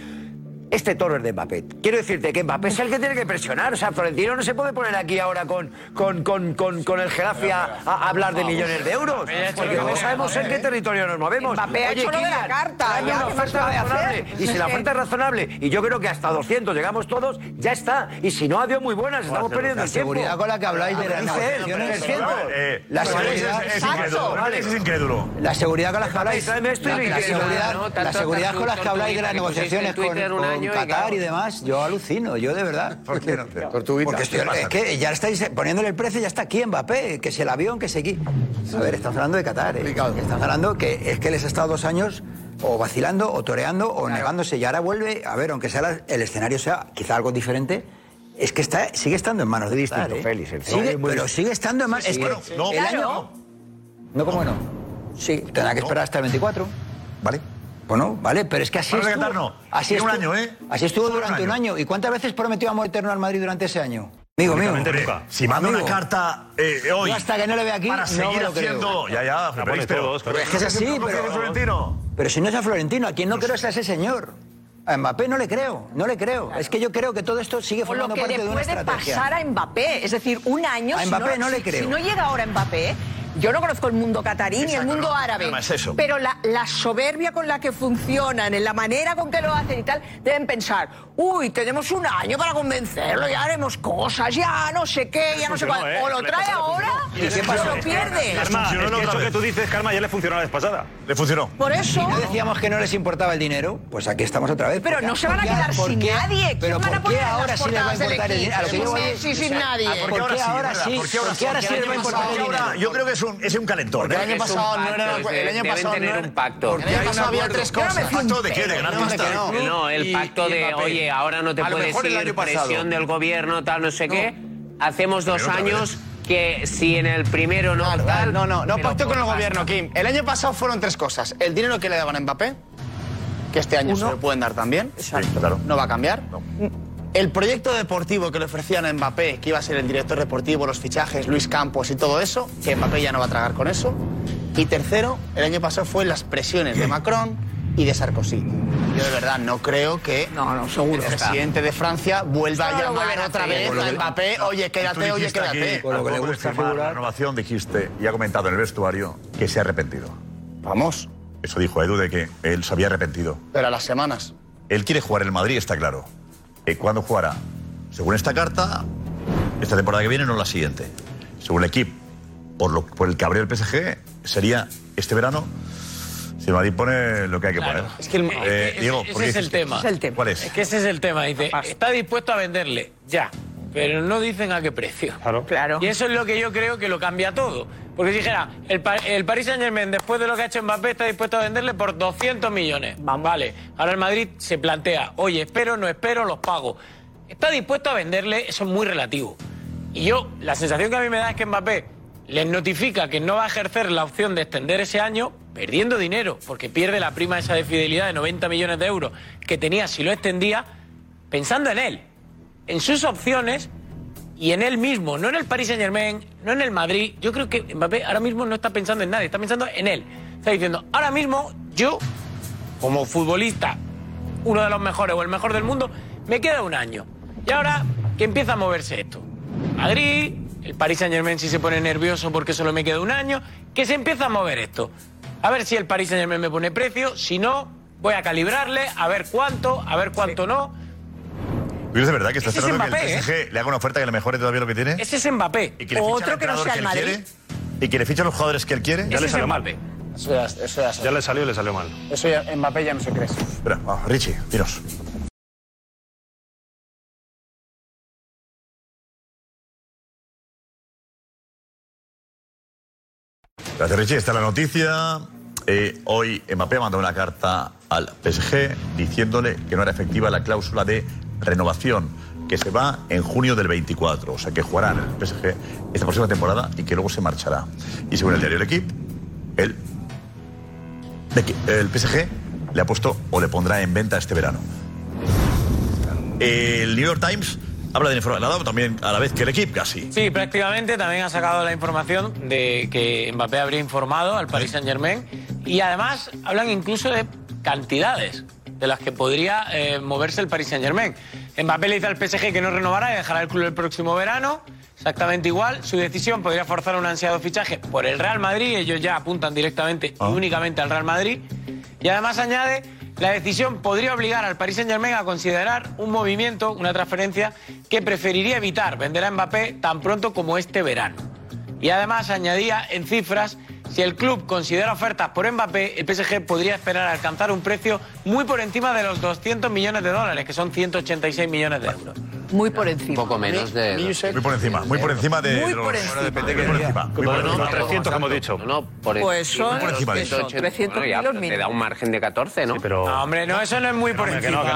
este toro es de Mbappé. Quiero decirte que Mbappé es el que tiene que presionar. O sea, Florentino no se puede poner aquí ahora con, con, con, con, el Gerafi a, hablar de millones de euros. Porque no sabemos en qué territorio nos movemos. Mbappé ha hecho de la carta. Ya, una oferta razonable. Y si la oferta es razonable, y yo creo que hasta 200 llegamos todos, ya está. Y si no, adiós muy buenas. Pues estamos perdiendo tiempo. La seguridad con la que habláis de las negociaciones La seguridad... Es incrédulo. La seguridad con las que habláis... La seguridad con las que habláis de las negociaciones con Qatar y, demás, yo alucino, yo de verdad. ¿Por qué no? Tortuguita. Porque estoy, es que ya estáis poniéndole el precio, ya está aquí Mbappé, que es el avión, que es aquí. A ver, estamos hablando de Qatar, ¿eh? estamos hablando que es que les ha estado dos años o vacilando, o toreando, o negándose. Y ahora vuelve, a ver, aunque sea el escenario sea quizá algo diferente, es que está, sigue estando en manos de distinto, ¿eh? Félix. El sigue, pero sigue estando en manos... Sí, es no, el claro. No, ¿cómo no? no? Sí, tendrá que esperar hasta el 24. ¿Vale? Bueno, vale, pero es que así estuvo. Así un año, ¿eh? Así estuvo durante un año. ¿Y cuántas veces prometió amor eterno al Madrid durante ese año? Amigo mío. Si manda una carta eh, eh, hoy. Yo hasta que no le vea aquí. Para seguir haciendo. ¿eh? Ya, ya, pero. Pero es que es así, pero. Pero si no es a Florentino, a quien no, creo es a ese señor. A Mbappé no le creo, no le creo. Es que yo creo que todo esto sigue formando parte de una estrategia. Lo que le puede pasar a Mbappé, es decir, un año... A Mbappé si no, no le creo. Si, no llega ahora Mbappé, yo no conozco el mundo catarí ni el mundo árabe. No es eso. Pero la, la, soberbia con la que funcionan, en la manera con que lo hacen y tal, deben pensar, uy, tenemos un año para convencerlo, ya haremos cosas, ya no sé qué, ya no sé cuál. Eh, o lo ¿eh? trae ahora y, ¿Y lo pierde. Karma, es que eso que tú dices, Karma, ya le funcionó la vez pasada. Le funcionó. Por eso. ¿Y no decíamos que no les importaba el dinero, pues aquí estamos otra vez. Pero no se van a quedar sin nadie. Pero ¿por qué ahora sí les va a importar el dinero? Sí, sin nadie. ¿Por qué ahora sí? ¿Por qué ahora sí les va a importar el dinero? Yo creo que es un, es un calentón. Porque ¿eh? el año pasado no era. El año pasado tener un pacto. El año pasado había tres cosas. ¿El pacto de qué? ¿De ganar pasta? No, el pacto de, oye, ahora no te puedes ir, presión del gobierno, tal, no sé qué. Hacemos dos años que si en el primero no claro, tal... No, no, no pacto con el gobierno, Kim. El año pasado fueron tres cosas. El dinero que le daban a Mbappé, que este año Uno. se lo pueden dar también. Exacto. Claro. No va a cambiar. No. Mm. El proyecto deportivo que le ofrecían a Mbappé, que iba a ser el director deportivo, los fichajes, Luis Campos y todo eso, que Mbappé ya no va a tragar con eso. Y tercero, el año pasado fue las presiones de Macron y de Sarkozy. Yo de verdad no creo que no, no, seguro el presidente de Francia vuelva no a llamar otra vez a Mbappé, oye, quédate, oye, quédate. Aquí, lo que le gusta firmar, la renovación dijiste, y ha comentado en el vestuario, que se ha arrepentido. Vamos. Eso dijo Edu de que él se había arrepentido. Pero a las semanas. Él quiere jugar en Madrid, está claro. Eh, cuándo jugará. Según esta carta, esta temporada que viene, no la siguiente. Según el equipo, por, lo, por el cabreo del PSG, sería este verano. Si Madrid pone lo que hay que poner. Es que el, eh, Diego, ese es el tema. ¿Cuál es? Es que ese es el tema. Dice, está dispuesto a venderle, ya. Pero no dicen a qué precio. Claro. claro. Y eso es lo que yo creo que lo cambia todo. Porque si dijera, el, pa el Paris Saint Germain, después de lo que ha hecho Mbappé, está dispuesto a venderle por 200 millones. Vamos. Vale. Ahora el Madrid se plantea, oye, espero, no espero, los pago. Está dispuesto a venderle, eso es muy relativo. Y yo, la sensación que a mí me da es que Mbappé les notifica que no va a ejercer la opción de extender ese año, perdiendo dinero, porque pierde la prima esa de fidelidad de 90 millones de euros que tenía si lo extendía, pensando en él en sus opciones y en él mismo, no en el Paris Saint Germain, no en el Madrid. Yo creo que Mbappé ahora mismo no está pensando en nadie, está pensando en él. Está diciendo, ahora mismo yo, como futbolista, uno de los mejores o el mejor del mundo, me queda un año. Y ahora que empieza a moverse esto. Madrid, el Paris Saint Germain si se pone nervioso porque solo me queda un año, que se empieza a mover esto. A ver si el Paris Saint Germain me pone precio, si no, voy a calibrarle, a ver cuánto, a ver cuánto no. ¿Tú crees de verdad que está Ese es esperando que Mbappé, el PSG le haga una oferta que le mejore todavía lo que tiene? Ese es Mbappé. ¿Y que le Otro que no sea el Madrid. quiere? ¿Y que le fiche a los jugadores que él quiere? Ya le salió mal. Eso ya, eso ya, Ya le salió y le salió mal. eso ya, Mbappé ya no se cree. Espera, vamos, Richie, dinos. Gracias, Richie. Esta es la noticia. Eh, hoy Mbappé ha mandado una carta al PSG diciéndole que no era efectiva la cláusula de renovación que se va en junio del 24. O sea, que jugará en el PSG esta próxima temporada y que luego se marchará. Y según el diario El Equipo, el PSG le ha puesto o le pondrá en venta este verano. El New York Times habla de la información, la ha dado también a la vez que el equipo casi. Sí, prácticamente también ha sacado la información de que Mbappé habría informado al Paris Saint Germain y además hablan incluso de cantidades de las que podría eh, moverse el Paris Saint Germain. Mbappé le dice al PSG que no renovará y dejará el club el próximo verano. Exactamente igual, su decisión podría forzar un ansiado fichaje por el Real Madrid, ellos ya apuntan directamente y únicamente al Real Madrid. Y además añade, la decisión podría obligar al Paris Saint Germain a considerar un movimiento, una transferencia que preferiría evitar vender a Mbappé tan pronto como este verano. Y además añadía en cifras, si el club considera ofertas por Mbappé, el PSG podría esperar a alcanzar un precio muy por encima de los 200 millones de dólares, que son 186 millones de euros. Muy por encima. Poco menos de... Muy por encima, muy por encima de Muy por encima. Muy por Muy por encima. encima. Los 300 que hemos dicho. No, por Pues encima son- por encima de eso. 180. 300 Bueno, ya, kilos Te da un margen de 14, ¿no? pero... No, hombre, no, eso no es muy por encima. no, que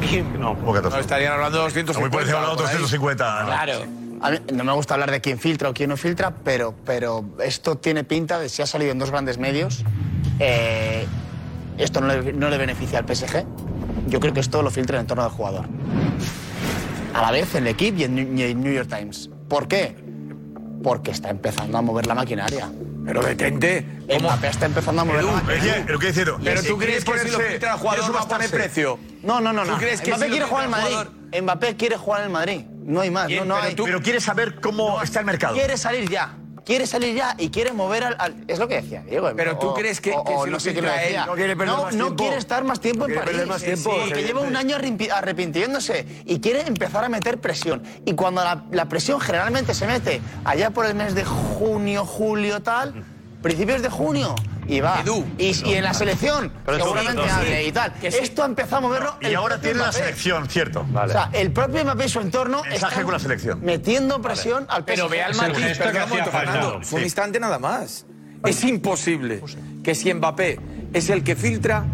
no, que. No. ¿Cómo que 14? No, estarían hablando de 250. Muy por encima de los por ahí. 250. ¿no? Claro. A mí no me gusta hablar de quién filtra o quién no filtra, pero, pero esto tiene pinta de si ha salido en dos grandes medios. eh, esto no le, no le beneficia al PSG. Yo creo que esto lo filtra en torno del jugador. A la vez en el equipo y en en New York Times. ¿Por qué? Porque está empezando a mover la maquinaria. Pero detente. Mbappé está empezando a mover la Pero maquinaria. ¿qué quiere decir? Pero tú crees que si lo filtra el jugador va a poner precio. No, no, no, ¿Tú no. crees que Mbappé si quiere jugar en el Madrid. Mbappé quiere jugar en el Madrid. No hay más. No, no pero hay. tú- pero quiere saber cómo está el mercado. Quiere salir ya. Quiere salir ya y quiere mover al. al- es lo que decía Diego. Pero tú crees que- o- que o si no sé lo decía. no quiere perder no, quiere estar más tiempo en París. más tiempo, Porque lleva un año arrepintiéndose y quiere empezar a meter presión. Y cuando la, la presión generalmente se mete allá por el mes de junio, julio, tal, principios de junio. Y va. y, y en la selección, Pero seguramente no, sí. hable y tal. Esto ha empezado a moverlo. Y ahora tiene la Mbappé. selección, cierto. O sea, el propio Mbappé y su entorno Mensaje están con la selección. metiendo presión al PSG. Pero ve al un momento, Fernando. Fue un instante nada más. Es imposible que si Mbappé es el que filtra,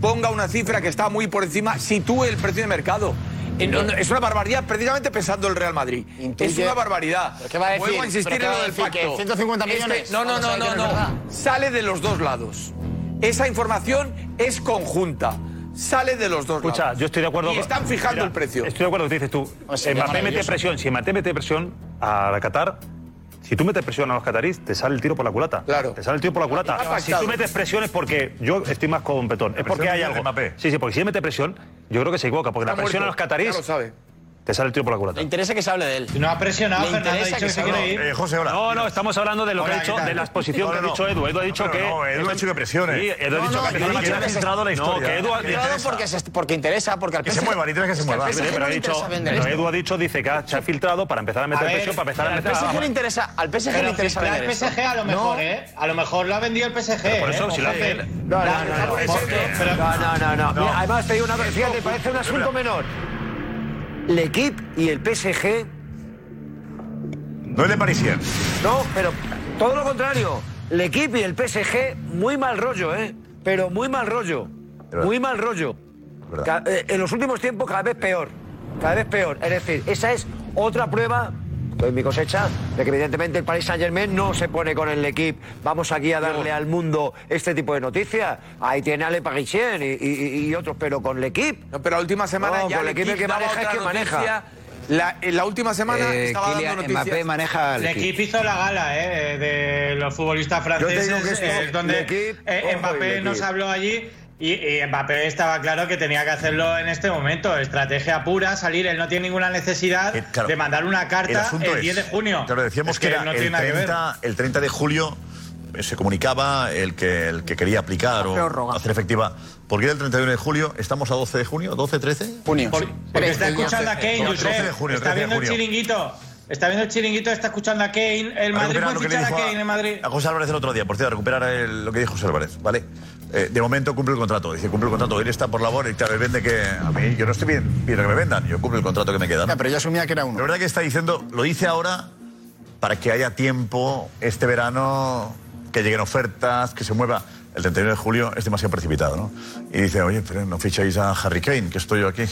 ponga una cifra que está muy por encima, sitúe el precio de mercado. Eh, no, no, es una barbaridad, precisamente pensando el Real Madrid. Es una barbaridad. ¿Pero qué va a decir? Vuelvo a insistir ¿Pero qué en lo del pacto. 150 Este- millones? no, no, no, no, no. Sale de los dos lados. Esa información es conjunta. Sale de los dos Escucha, lados. yo estoy de acuerdo. Y están fijando Mira, el precio. Estoy de acuerdo con lo que dices tú. O sea, Mbappé mete presión. Si Mbappé mete presión a la Qatar, si tú metes presión a los catarís, te sale el tiro por la culata. Claro. Te sale el tiro por la culata. Si tú metes presión es porque yo estoy más con Petón. Es porque hay algo. Sí, sí, porque si él mete presión, yo creo que se equivoca. Porque Está la presión muerto, a los catarís. ya lo sabe. Te sale el tiro por la culata. Le interesa que se hable de él. No ha presionado, Fernando ha dicho que que se quiere ir. Eh, José, hola. No, no, estamos hablando de lo Hola, que ha ¿qué dicho, de la exposición No, que ha no, dicho Edu. Edu ha dicho no, que. no, Edu ha dicho que presione. Sí, Edu ha No, dicho no, que dicho que ha filtrado la No, historia. que Edu ha Que Filtrado interesa. porque, interesa, porque al Que se PSG mueva, interesa que se al mueva. Pero no ha dicho. Edu ha dicho, dice que ha- se ha filtrado para empezar a meter presión, para empezar a Al meter PSG le interesa, al PSG le interesa vender esto. PSG a lo mejor, ¿eh? A lo mejor lo ha vendido el PSG. Por eso, ¿eh? si lo hace. No, no, no, no. No, no, no, no. Mira, además te digo una cosa, fíjate, parece un asunto menor. L'Equipe y el PSG, No es de Parisien. no, pero todo lo contrario. L'Equipe y el PSG, muy mal rollo, ¿eh? Pero muy mal rollo. Muy mal rollo. Eh, en los últimos tiempos cada vez peor. Cada vez peor. Es decir, esa es otra prueba en mi cosecha de que evidentemente el Paris Saint Germain no se pone con el equipo. Vamos aquí a darle al mundo este tipo de noticias. Ahí tiene a Le Parisien y, y- y otros, pero con el equipo. No, pero la última semana No, ya con el equipo que maneja es que maneja. La, en la última semana Eh, estaba Kylian dando noticias. Mbappé maneja El equipo hizo la gala eh, de los futbolistas Yo te digo franceses, que esto, eh, donde eh, Mbappé nos habló allí Y, y Mbappé estaba claro que tenía que hacerlo en este momento. Estrategia pura, salir. Él no tiene ninguna necesidad de mandar una El carta asunto el 10 de es- junio. Claro, decíamos Es que, era no el, tiene nada que ver. 30, el 30 de julio eh, se comunicaba el que, el que quería aplicar o hacer efectiva. ¿Por qué era el 31 de julio? ¿Estamos a 12 de junio? ¿12, 13? Junio. Porque está escuchando a Kane, 12 de Josep. junio, Está 13 de viendo el chiringuito. Está viendo el chiringuito, está escuchando a Kane. El Madrid recuperar puede que fichar a Kane en Madrid. A José Álvarez el otro día, por cierto, recuperar el- lo que dijo José Álvarez, ¿vale? Eh, de momento cumple el contrato, dice cumple el contrato, él está por labor y claro, él vende que a mí, yo no estoy bien, pidiendo que me vendan, yo cumplo el contrato que me queda. ¿no? pero yo asumía que era uno. La verdad que está diciendo, lo dice ahora para que haya tiempo este verano, que lleguen ofertas, que se mueva. El 31 de julio es demasiado precipitado, ¿no? Y dice, oye, pero no ficháis a Harry Kane, que estoy yo aquí.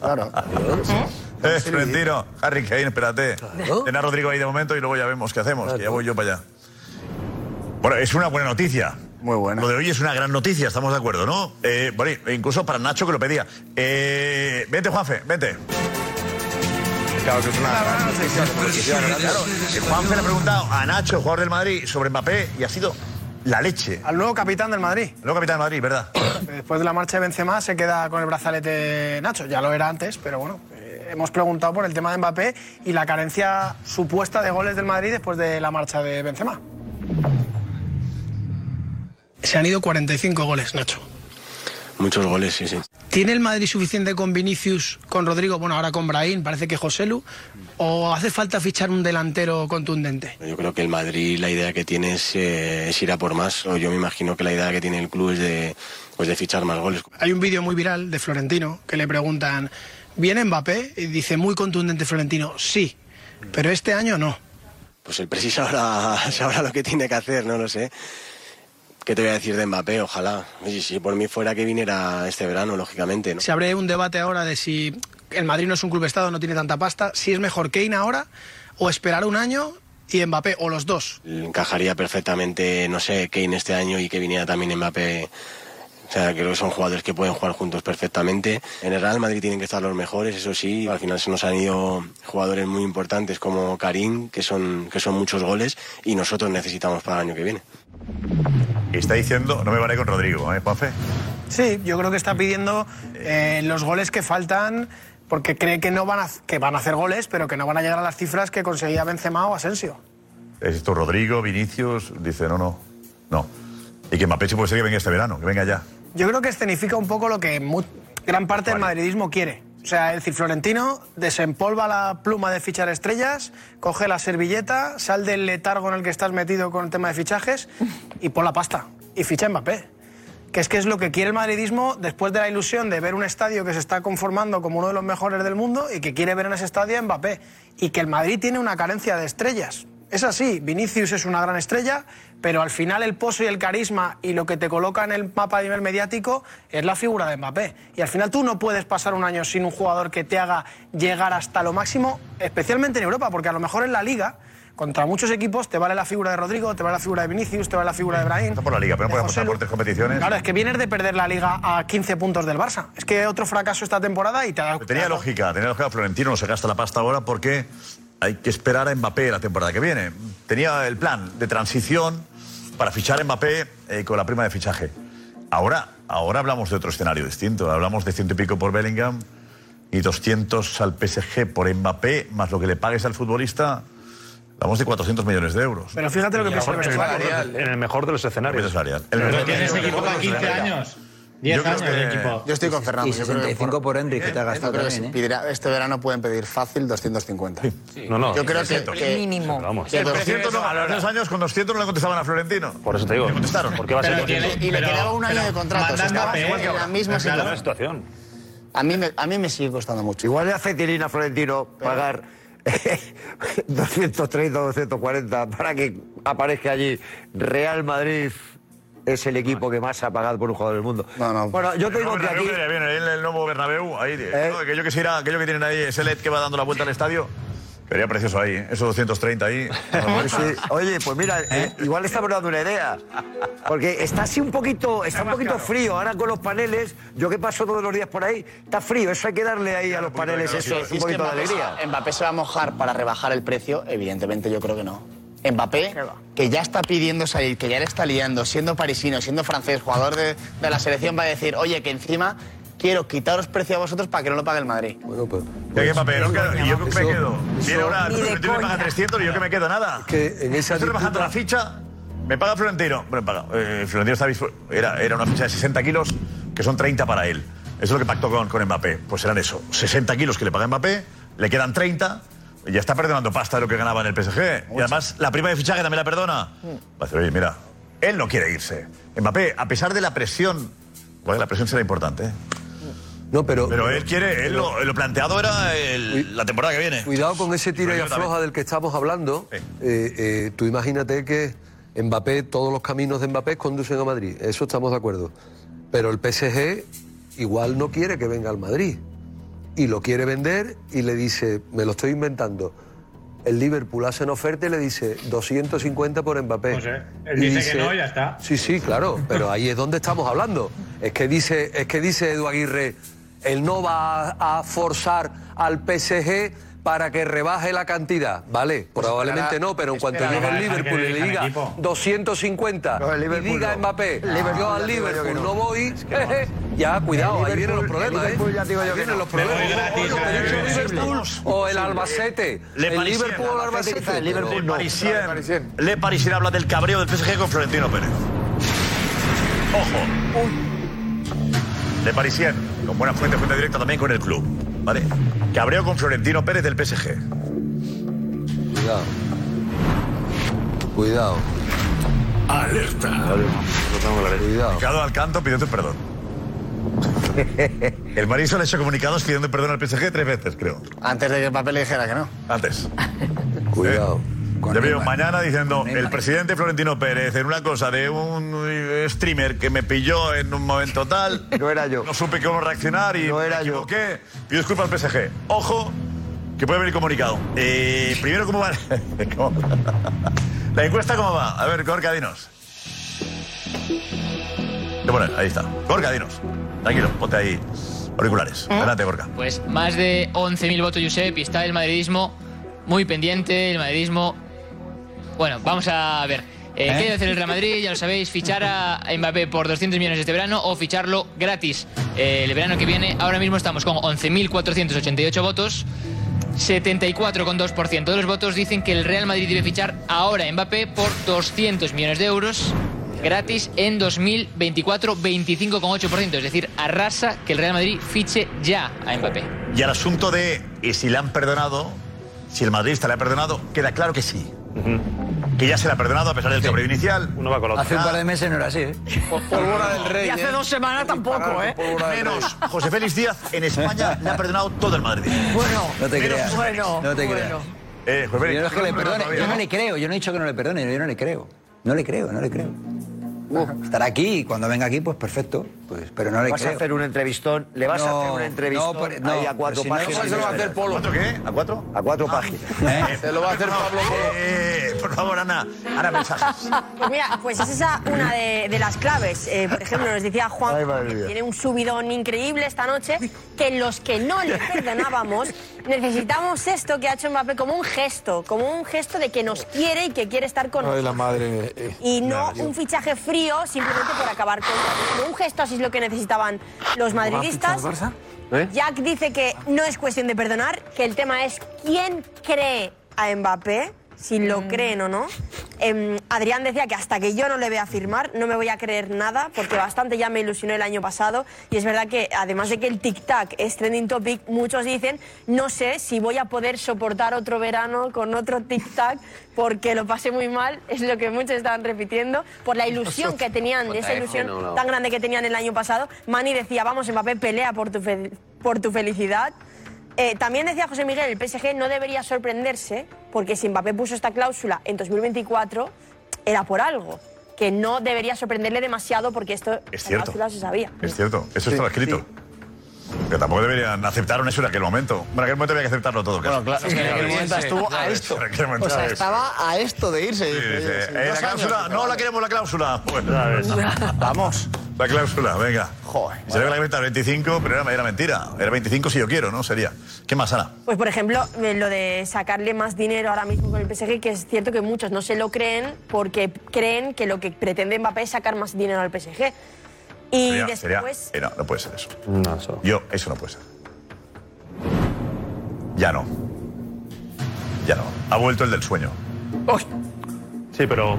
Claro. Eh, Florentino, Harry Kane, espérate. Ten a Rodrigo ahí de momento y luego ya vemos qué hacemos, que ya voy yo para allá. Bueno, es una buena noticia. Muy buena. Lo de hoy es una gran noticia, estamos de acuerdo, ¿no? Eh, bueno, incluso para Nacho que lo pedía. Eh, vente, Juanfe, vente. Claro, que es una gran noticia. Claro, Juanfe le ha preguntado a Nacho, jugador del Madrid, sobre Mbappé y ha sido la leche. Al nuevo capitán del Madrid. El nuevo capitán del Madrid, ¿verdad? Después de la marcha de Benzema se queda con el brazalete Nacho. Ya lo era antes, pero bueno, eh, hemos preguntado por el tema de Mbappé y la carencia supuesta de goles del Madrid después de la marcha de Benzema. Se han ido 45 goles, Nacho. Muchos goles, sí, sí. ¿Tiene el Madrid suficiente con Vinicius, con Rodrigo, bueno, ahora con Brahim, parece que Joselu? ¿O hace falta fichar un delantero contundente? Yo creo que el Madrid la idea que tiene es, eh, es ir a por más. O Yo me imagino que la idea que tiene el club es de, pues de fichar más goles. Hay un vídeo muy viral de Florentino que le preguntan, ¿viene Mbappé? Y dice, muy contundente Florentino, sí, pero este año no. Pues el Presi sabrá, sabrá lo que tiene que hacer, no lo sé. ¿Qué te voy a decir de Mbappé? Ojalá. Y si por mí fuera que viniera este verano, lógicamente. ¿no? Se abre un debate ahora de si el Madrid no es un club estado, no tiene tanta pasta, si es mejor Kane ahora o esperar un año y Mbappé, o los dos. Encajaría perfectamente, no sé, Kane este año y que viniera también Mbappé. O sea, creo que son jugadores que pueden jugar juntos perfectamente. En el Real Madrid tienen que estar los mejores, eso sí. Al final se nos han ido jugadores muy importantes como Karim, que son, que son muchos goles, y nosotros necesitamos para el año que viene. Está diciendo, no me vale con Rodrigo, ¿eh, Juanfe? Sí, yo creo que está pidiendo eh, los goles que faltan porque cree que, no van a, que van a hacer goles, pero que no van a llegar a las cifras que conseguía Benzema o Asensio. Es esto Rodrigo, Vinicius, dice, no, no, no. Y que Mbappé puede ser que venga este verano, que venga ya. Yo creo que escenifica un poco lo que gran parte del madridismo quiere. O sea, es decir, Florentino desempolva la pluma de fichar estrellas, coge la servilleta, sal del letargo en el que estás metido con el tema de fichajes y pon la pasta. Y ficha Mbappé. Que es que es lo que quiere el madridismo después de la ilusión de ver un estadio que se está conformando como uno de los mejores del mundo y que quiere ver en ese estadio a Mbappé. Y que el Madrid tiene una carencia de estrellas. Es así, Vinicius es una gran estrella, pero al final el pozo y el carisma y lo que te coloca en el mapa a nivel mediático es la figura de Mbappé. Y al final tú no puedes pasar un año sin un jugador que te haga llegar hasta lo máximo, especialmente en Europa, porque a lo mejor en la liga, contra muchos equipos, te vale la figura de Rodrigo, te vale la figura de Vinicius, te vale la figura de Brahim. Está por la liga, pero no José pasar por tres competiciones. Claro, es que vienes de perder la liga a 15 puntos del Barça. Es que otro fracaso esta temporada y te da... Tenía lógica, tenía lógica. Florentino no se gasta la pasta ahora porque hay que esperar a Mbappé la temporada que viene. Tenía el plan de transición para fichar a Mbappé eh, con la prima de fichaje. Ahora, ahora hablamos de otro escenario distinto. Hablamos de ciento y pico por Bellingham y 200 al PSG por Mbappé, más lo que le pagues al futbolista. Hablamos de 400 millones de euros. Pero fíjate lo que piensa el En el mejor de los escenarios. salarial. Pero tiene ese equipo para 15 años. 10 Yo creo años que- de equipo. Yo estoy con Fernando. Y yo creo que 65 por Henry, que te ha gastado creo que también, sí, ¿eh? pedirá- este verano pueden pedir fácil 250. No, no. Yo creo que, 300. que- Mínimo. Vamos. que El 200 no, hace dos años con 200 no le contestaban a Florentino. Por eso te digo. Le contestaron. ¿Por qué va a ser Pero tiene- 200? y le pero- quedaba un año pero de contrato. estaba igual que la misma situación. situación. A mí, me, a mí me sigue costando mucho. Igual le hace tirina a Florentino pagar 230 o 240 para que aparezca allí Real Madrid es el equipo que más ha pagado por un jugador del mundo. No, no. Bueno, yo te El digo nuevo que aquí... bien, el, el nuevo Bernabéu, ahí, ¿Eh? no, aquello, que se irá- aquello que tienen ahí, ese LED que va dando la vuelta al estadio, quedaría precioso ahí, ¿eh? esos 230 ahí. Sí, Oye, pues mira, eh, igual le estamos dando una idea. Porque está así un poquito, está un poquito frío. Ahora con los paneles, yo que paso todos los días por ahí, está frío. Eso hay que darle ahí a los paneles eso, un es que poquito de alegría. Mbappé se va a mojar para rebajar el precio, evidentemente yo creo que no. Mbappé, que ya está pidiendo salir, que ya le está liando, siendo parisino, siendo francés, jugador de, de la selección, va a decir, oye, que encima quiero quitaros precio a vosotros para que no lo pague el Madrid. Bueno, pues. Ya que Mbappé, no quedo- y yo que me quedo. Viene ahora, Florentino me paga coña. 300 y yo que me quedo nada. Que en esa Estoy bajando disputa- la ficha, me paga Florentino. Bueno, paga. eh, Florentino está dispu- era, era una ficha de 60 kilos, que son 30 para él. Eso es lo que pactó con, con Mbappé. Pues serán eso, 60 kilos que le paga Mbappé, le quedan 30, y ya está perdonando pasta de lo que ganaba en el PSG. Y además, la prima de fichaje también la perdona. Va a decir, oye, mira, él no quiere irse. Mbappé, a pesar de la presión, bueno, la presión será importante, ¿eh? No, pero. Pero él quiere, él lo, lo planteado era el- la temporada que viene. Cuidado con ese tira y afloja del que estamos hablando. Eh, eh, tú imagínate que Mbappé, todos los caminos de Mbappé conducen a Madrid. Eso estamos de acuerdo. Pero el PSG igual no quiere que venga al Madrid. Y lo quiere vender y le dice, me lo estoy inventando. El Liverpool hace una oferta y le dice 250 por Mbappé. Pues, eh, él dice que no, ya está. Sí, sí, claro, pero ahí es donde estamos hablando. Es que dice, es que dice Edu Aguirre, él no va a forzar al PSG para que rebaje la cantidad. Vale, probablemente esperará- no, pero en cuanto llegue el Liverpool y le el diga equipo. 250 No, el y Liverpool diga no. Mbappé, El Liverpool yo al Liverpool no, no. voy, Es que vamos. ya, cuidado, El ahí vienen los Liverpool- problemas, el Liverpool ¿eh? ya te digo Ahí yo vienen no. los problemas. Liverpool o el Albacete. Le El Parisien, Liverpool o el Albacete. Le pero- Parisien, Le Parisien habla del cabreo del PSG con Florentino Pérez. Ojo. Le Parisien, con buena fuente, fuente directa también con el club. ¿Vale? Cabreo con Florentino Pérez del PSG. Cuidado. Cuidado. Alerta. Cuidado. Ricardo Alcanto pidiendo perdón. El Marisol ha hecho comunicados pidiendo perdón al PSG tres veces, creo. Antes de que Mbappé le dijera que no. Antes. Cuidado. Ya veo mañana diciendo el presidente Florentino Pérez en una cosa de un eh, streamer que me pilló en un momento tal. No era yo. No supe cómo reaccionar y me equivoqué. Pido disculpas al PSG. Ojo, que puede venir comunicado. Eh, primero, ¿cómo va? ¿Cómo? La encuesta, ¿cómo va? A ver, Gorka, dinos. ¿Qué poner? Ahí está. Gorka, dinos. Tranquilo, ponte ahí auriculares. Adelante, Gorka. Pues más de 11.000 votos, Josep, y está el madridismo muy pendiente, el madridismo... Bueno, vamos a ver. Eh, ¿Qué debe hacer el Real Madrid? Ya lo sabéis, fichar a Mbappé por 200 millones este verano o ficharlo gratis eh, el verano que viene. Ahora mismo estamos con 11.488 votos. 74,2% de los votos dicen que el Real Madrid debe fichar ahora a Mbappé por 200 millones de euros gratis en 2024, 25,8%. Es decir, arrasa que el Real Madrid fiche ya a Mbappé. Y al asunto de eh, si le han perdonado, si el madridista le ha perdonado, queda claro que sí. Que ya se le ha perdonado a pesar del cabreo inicial. Uno va con la Hace un par de meses no era así, ¿eh? Pólvora del rey. Y hace dos semanas tampoco, ¿eh? Menos José Félix Díaz en España le ha perdonado todo el Madrid. Bueno, No te creas. Bueno, No te bueno. creas. Eh, José Félix, Yo no es que le perdone, yo no ¿no? le creo, yo no he dicho que no le perdone, yo no le creo. No le creo, no le creo. Estará aquí y cuando venga aquí, pues perfecto. Pues, pero no le Vas a creo. hacer un entrevistón, le vas a No, hacer un entrevistón no, ahí no, a cuatro pero si no, páginas. ¿cómo se lo va a hacer Polo? ¿Cuánto qué? ¿A cuatro? A cuatro páginas. ¿Eh? Se lo va a hacer Pablo Polo. Eh, por favor, Ana. Ana, mensajes. Pues mira, pues es esa una de, de las claves. Eh, por ejemplo, nos decía Juan Ay, que tiene un subidón increíble esta noche, que los que no le perdonábamos necesitamos esto que ha hecho Mbappé como un gesto, como un gesto de que nos quiere y que quiere estar con Ay, nosotros. la madre. eh. Y no un fichaje frío simplemente por acabar con un gesto así es lo que necesitaban los madridistas. ¿Eh? Jack dice que no es cuestión de perdonar, que el tema es quién cree a Mbappé, si lo creen o no. Em, Adrián decía que hasta que yo no le vea firmar, no me voy a creer nada, porque bastante ya me ilusionó el año pasado. Y es verdad que, además de que el tic-tac es trending topic, muchos dicen, no sé si voy a poder soportar otro verano con otro tic-tac, porque lo pasé muy mal, es lo que muchos estaban repitiendo, por la ilusión que tenían, esa JF, ilusión no, no. tan grande que tenían el año pasado. Mani decía, vamos, Mbappé, pelea por tu, fe- por tu felicidad. Eh, también decía José Miguel, el PSG no debería sorprenderse, porque si Mbappé puso esta cláusula en 2024, era por algo. Que no debería sorprenderle demasiado porque esto, Es cierto. cláusula se sabía. Es cierto, eso estaba escrito. Que tampoco deberían aceptaron eso en aquel momento. En aquel momento había que aceptarlo todo. Bueno, claro, sí, en aquel momento estuvo a esto. O sea, estaba a esto de irse. Sí, eh, la cláusula, no la queremos la cláusula. Vamos. La cláusula, venga. Joder. Se bueno. ve que la 25, pero era, era, mentira. Era 25 si yo quiero, ¿no? Sería. ¿Qué más, Ana? Pues, por ejemplo, eh, lo de sacarle más dinero ahora mismo con el PSG, que es cierto que muchos no se lo creen porque creen que lo que pretende Mbappé es sacar más dinero al PSG. Y sería, después. Sería, no, no puede ser eso. No. Yo, eso no puede ser. Ya no. Ya no. Ha vuelto el del sueño. ¡Ay! Sí, pero.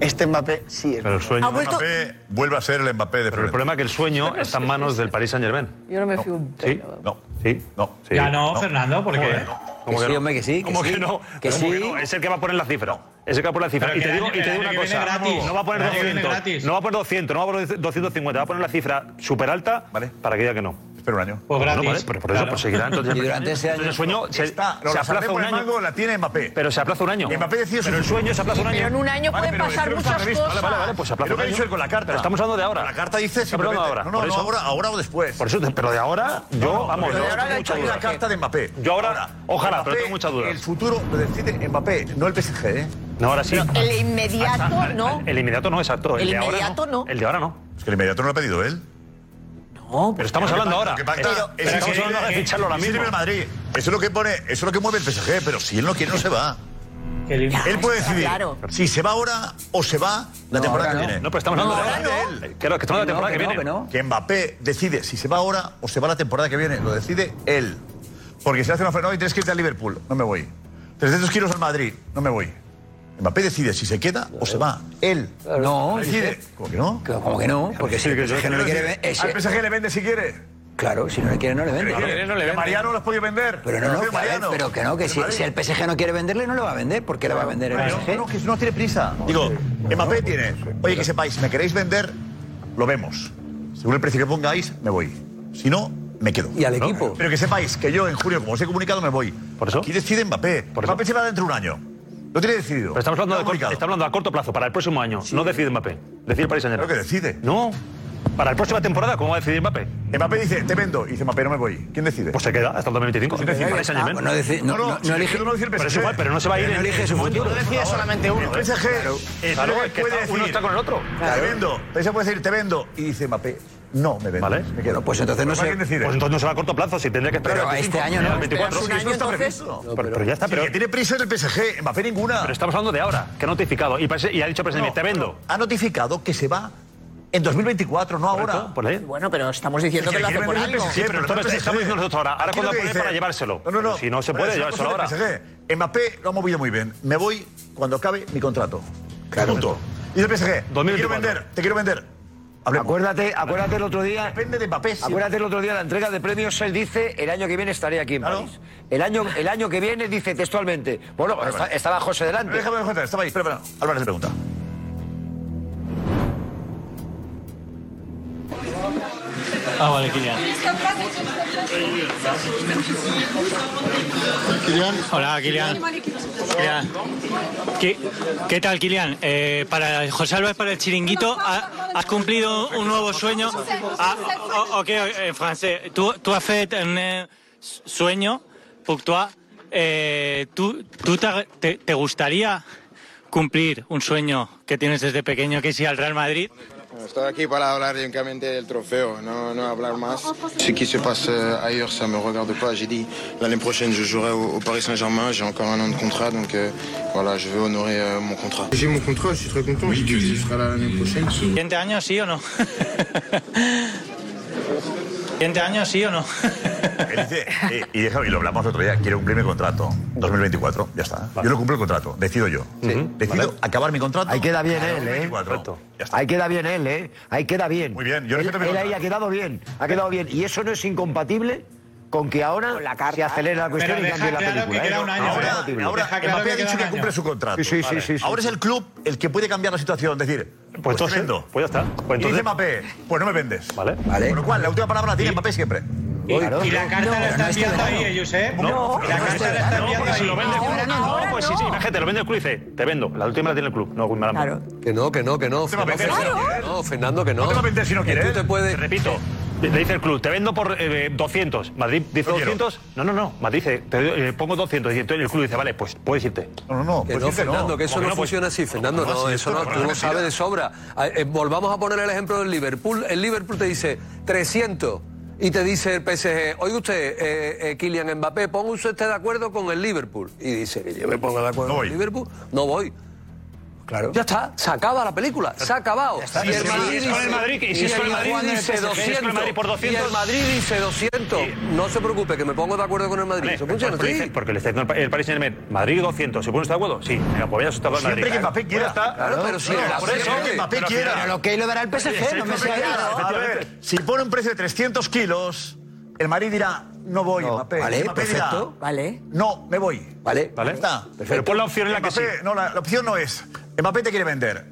Este Mbappé sí es. Pero el sueño. Vuelto- Mbappé vuelve a ser el Mbappé de Pero el problema es que el sueño está en manos del Paris Saint Germain. Yo no me fío un Sí, no, sí, no. Ya no, Fernando, porque. ¿Cómo Que sí, que ¿Cómo que no? que sí. Es el que va a poner la cifra. Es que va a poner la cifra. Y te digo, y te digo una cosa. No va a poner 200. No va a poner 200, no va a poner 250. Va a poner la cifra súper alta Vale. para que diga que no espera un año. Pues gratis. No, vale, pero por eso pues claro. Y durante ese año. el sueño se, está, se aplaza un año. La tiene Mbappé. Pero se aplaza un año. Mbappé decía Pero el sueño se aplaza un año. Pero en un año pueden pasar muchas cosas. Vale, vale, vale, pues se aplaza un año. con la carta. Pero estamos hablando de ahora. La carta dice simplemente... ahora. No, no, no, ahora, ahora o después. Por eso, pero de ahora, yo, vamos, yo ahora mucha duda. la carta de Mbappé. Yo ahora, ojalá, pero tengo mucha duda. El futuro lo decide Mbappé, no el PSG, ¿eh? No, ahora sí. El inmediato ah, ah, ah, no. El inmediato no, exacto. El, inmediato no. no. El de ahora no. Es que el inmediato no lo ha pedido él. Pero estamos hablando ahora. Estamos hablando de ficharlo ahora mismo. Eso es lo que pone, eso es lo que mueve el PSG, pero si él no quiere no se va. Él puede decidir si se va ahora o se va la temporada que viene. No. pero estamos hablando de él. Claro, que estamos la temporada que, viene. Que, Mbappé decide si se va ahora o se va la temporada que viene. Lo decide él. Porque si hace una oferta y tienes que irte a Liverpool, no me voy. 300 kilos al Madrid, no me voy. Mbappé decide si se queda o se va. Él. No, decide. ¿Cómo que no? ¿Cómo que no? Porque si el PSG no le quiere. Al PSG le vende si quiere. Claro, si no le quiere no le vende. Pero, no, no le vende. Mariano lo has podido vender. Pero no, no, no ver, pero que no, que si, el PSG no quiere venderle, no le va a vender. ¿Por qué le va a vender el PSG? No, que no tiene prisa. Digo, Mbappé tiene. Oye, que sepáis, me queréis vender, lo vemos. Según el precio que pongáis, me voy. Si no, me quedo. Y al equipo. Pero que sepáis que yo en junio, como os he comunicado, me voy. Por eso. Aquí decide Mbappé. Por Mbappé se va dentro de un año. Lo tiene decidido. Pero estamos hablando, de, está hablando a corto plazo, para el próximo año. No decide Mbappé. Decide el Paris Saint Germain. Creo decide. No. Para la próxima temporada, ¿cómo va a decidir Mbappé? Mbappé dice, te vendo. Y dice Mbappé, no me voy. ¿Quién decide? Pues se queda hasta el 2025. ¿Quién eh, ah, decide? No, no, no, no, elige, no el Pero, igual, pero no se va a ir. No elige su futuro. No decide solamente uno. El PSG. Claro, uno está con el otro. Te vendo. Te puede decir, te vendo. Y dice Mbappé, no, me vendes. ¿Vale? Me quedo. Pues entonces no sé. Pues entonces no será a corto plazo, si tendría que esperar. Pero a este año no. 24, un año, pero, ya está. Pero... Sí, tiene prisa el PSG, Mbappé ninguna. Pero estamos hablando de ahora, que ha notificado. Y, ha dicho presidente, te vendo. Ha notificado que se va en 2024, no ahora. Bueno, pero estamos diciendo que, lo hace sí, pero, estamos diciendo nosotros ahora. Ahora cuando pone para llevárselo. No, no, no. Si no se puede, llevárselo ahora. PSG. Mbappé lo ha movido muy bien. Me voy cuando acabe mi contrato. Claro. Punto. Y el PSG, te quiero vender, te quiero vender. Acuérdate, acuérdate el otro día. Depende de papel. Acuérdate el otro día la entrega de premios. Él dice: el año que viene estaré aquí en París. El año, el año que viene dice textualmente. Bueno, estaba José delante. Déjame contar, estaba ahí. Espera, espera. Álvarez pregunta. Ah, vale, Kirian. Kilian. Hola, Kilian. Kilian. ¿Qué, ¿Qué, tal, Kilian? Eh, para José Álvarez, para el chiringuito, has cumplido un nuevo sueño. Ah, ok, eh, en francés. Tú, tú has hecho un eh, sueño, pour. Eh, ¿Tú, tú te, te gustaría cumplir un sueño que tienes desde pequeño, que es ir al Real Madrid? Estoy aquí para hablar únicamente del trofeo, no, no hablar más. Ce qui se passe euh, ailleurs, ça ne me regarde pas. J'ai dit l'année prochaine, je jouerai au, Paris Saint-Germain. J'ai encore un an de contrat, donc euh, voilà, je vais honorer euh, mon contrat. J'ai mon contrat, je suis très content. Oui, je, je serai là l'année prochaine. L'année dernière, si ou non? ¿Siguiente año sí o no? Eh, y, lo hablamos otro día, quiero cumplir mi contrato. 2024, ya está. Yo no cumplo el contrato, decido yo. Decido acabar mi contrato. Ahí queda bien él, ¿eh? Ahí queda bien él, ¿eh? Ahí queda bien. Muy bien, yo él, él ahí ha quedado bien, ha quedado bien. ¿Y eso no es incompatible? con que ahora la carta. se acelera la cuestión y cambia claro la película. Que queda ¿eh? un año, ahora, ahora, ha dicho que cumple su contrato. Sí, sí, sí, ahora es el club el que puede cambiar la situación. Decir, pues, pues entonces, vendo. Pues ya está. Pues entonces... Dice Mbappé, pues no me vendes. Vale. vale. Con lo cual, la última palabra la tiene Mbappé siempre. Y, claro, y, la carta no, la está enviando no, ahí, no, ¿eh? No, la carta la está enviando ahí. Si lo vende el club, no, pues sí, sí, imagínate, lo vende el club y dice, te vendo, la última la tiene el club. No, Guzmán. Claro. Que no, que no, que no. Fernando, que no. Fernando, que no. Te va a vender si no quieres. Te. Repito, le dice el club, te vendo por eh, eh 200. Madrid dice no 200. No, no, no. Madrid dice, te eh, pongo 200. Y entonces el club dice, vale, pues puedes irte. No, no, no. Que pues Fernando, que eso no, funciona así. Fernando, no, eso no. Tú lo sabes de sobra. Ah, eh, volvamos a poner el ejemplo del Liverpool. El Liverpool te dice 300 y te dice el PSG, oye usted, eh, Kylian Mbappé, ponga usted de acuerdo con el Liverpool. Y dice, que yo me pongo de acuerdo con el Liverpool, no voy. Claro. Ya está, se acaba la película, se ha acabado. Y el Madrid dice 200. El Madrid dice 200. No se preocupe, que me pongo de acuerdo con el Madrid. Funciona porque, porque el Paris Saint Germain, Madrid 200, ¿se pone usted de acuerdo? Sí, pero pues ya se está Madrid. Siempre que ¿eh? Mbappé quiera. Claro, pero si no, quiera. Pero lo que lo verá el PSG, no me A ver, si pone un precio de 300 kilos, el Madrid dirá, no voy, no, Mbappé. Vale, perfecto. Vale. No, me voy. Vale, vale. Está. Perfecto. Pero pon la opción en la que sí. No, la opción no es. Mbappé te quiere vender.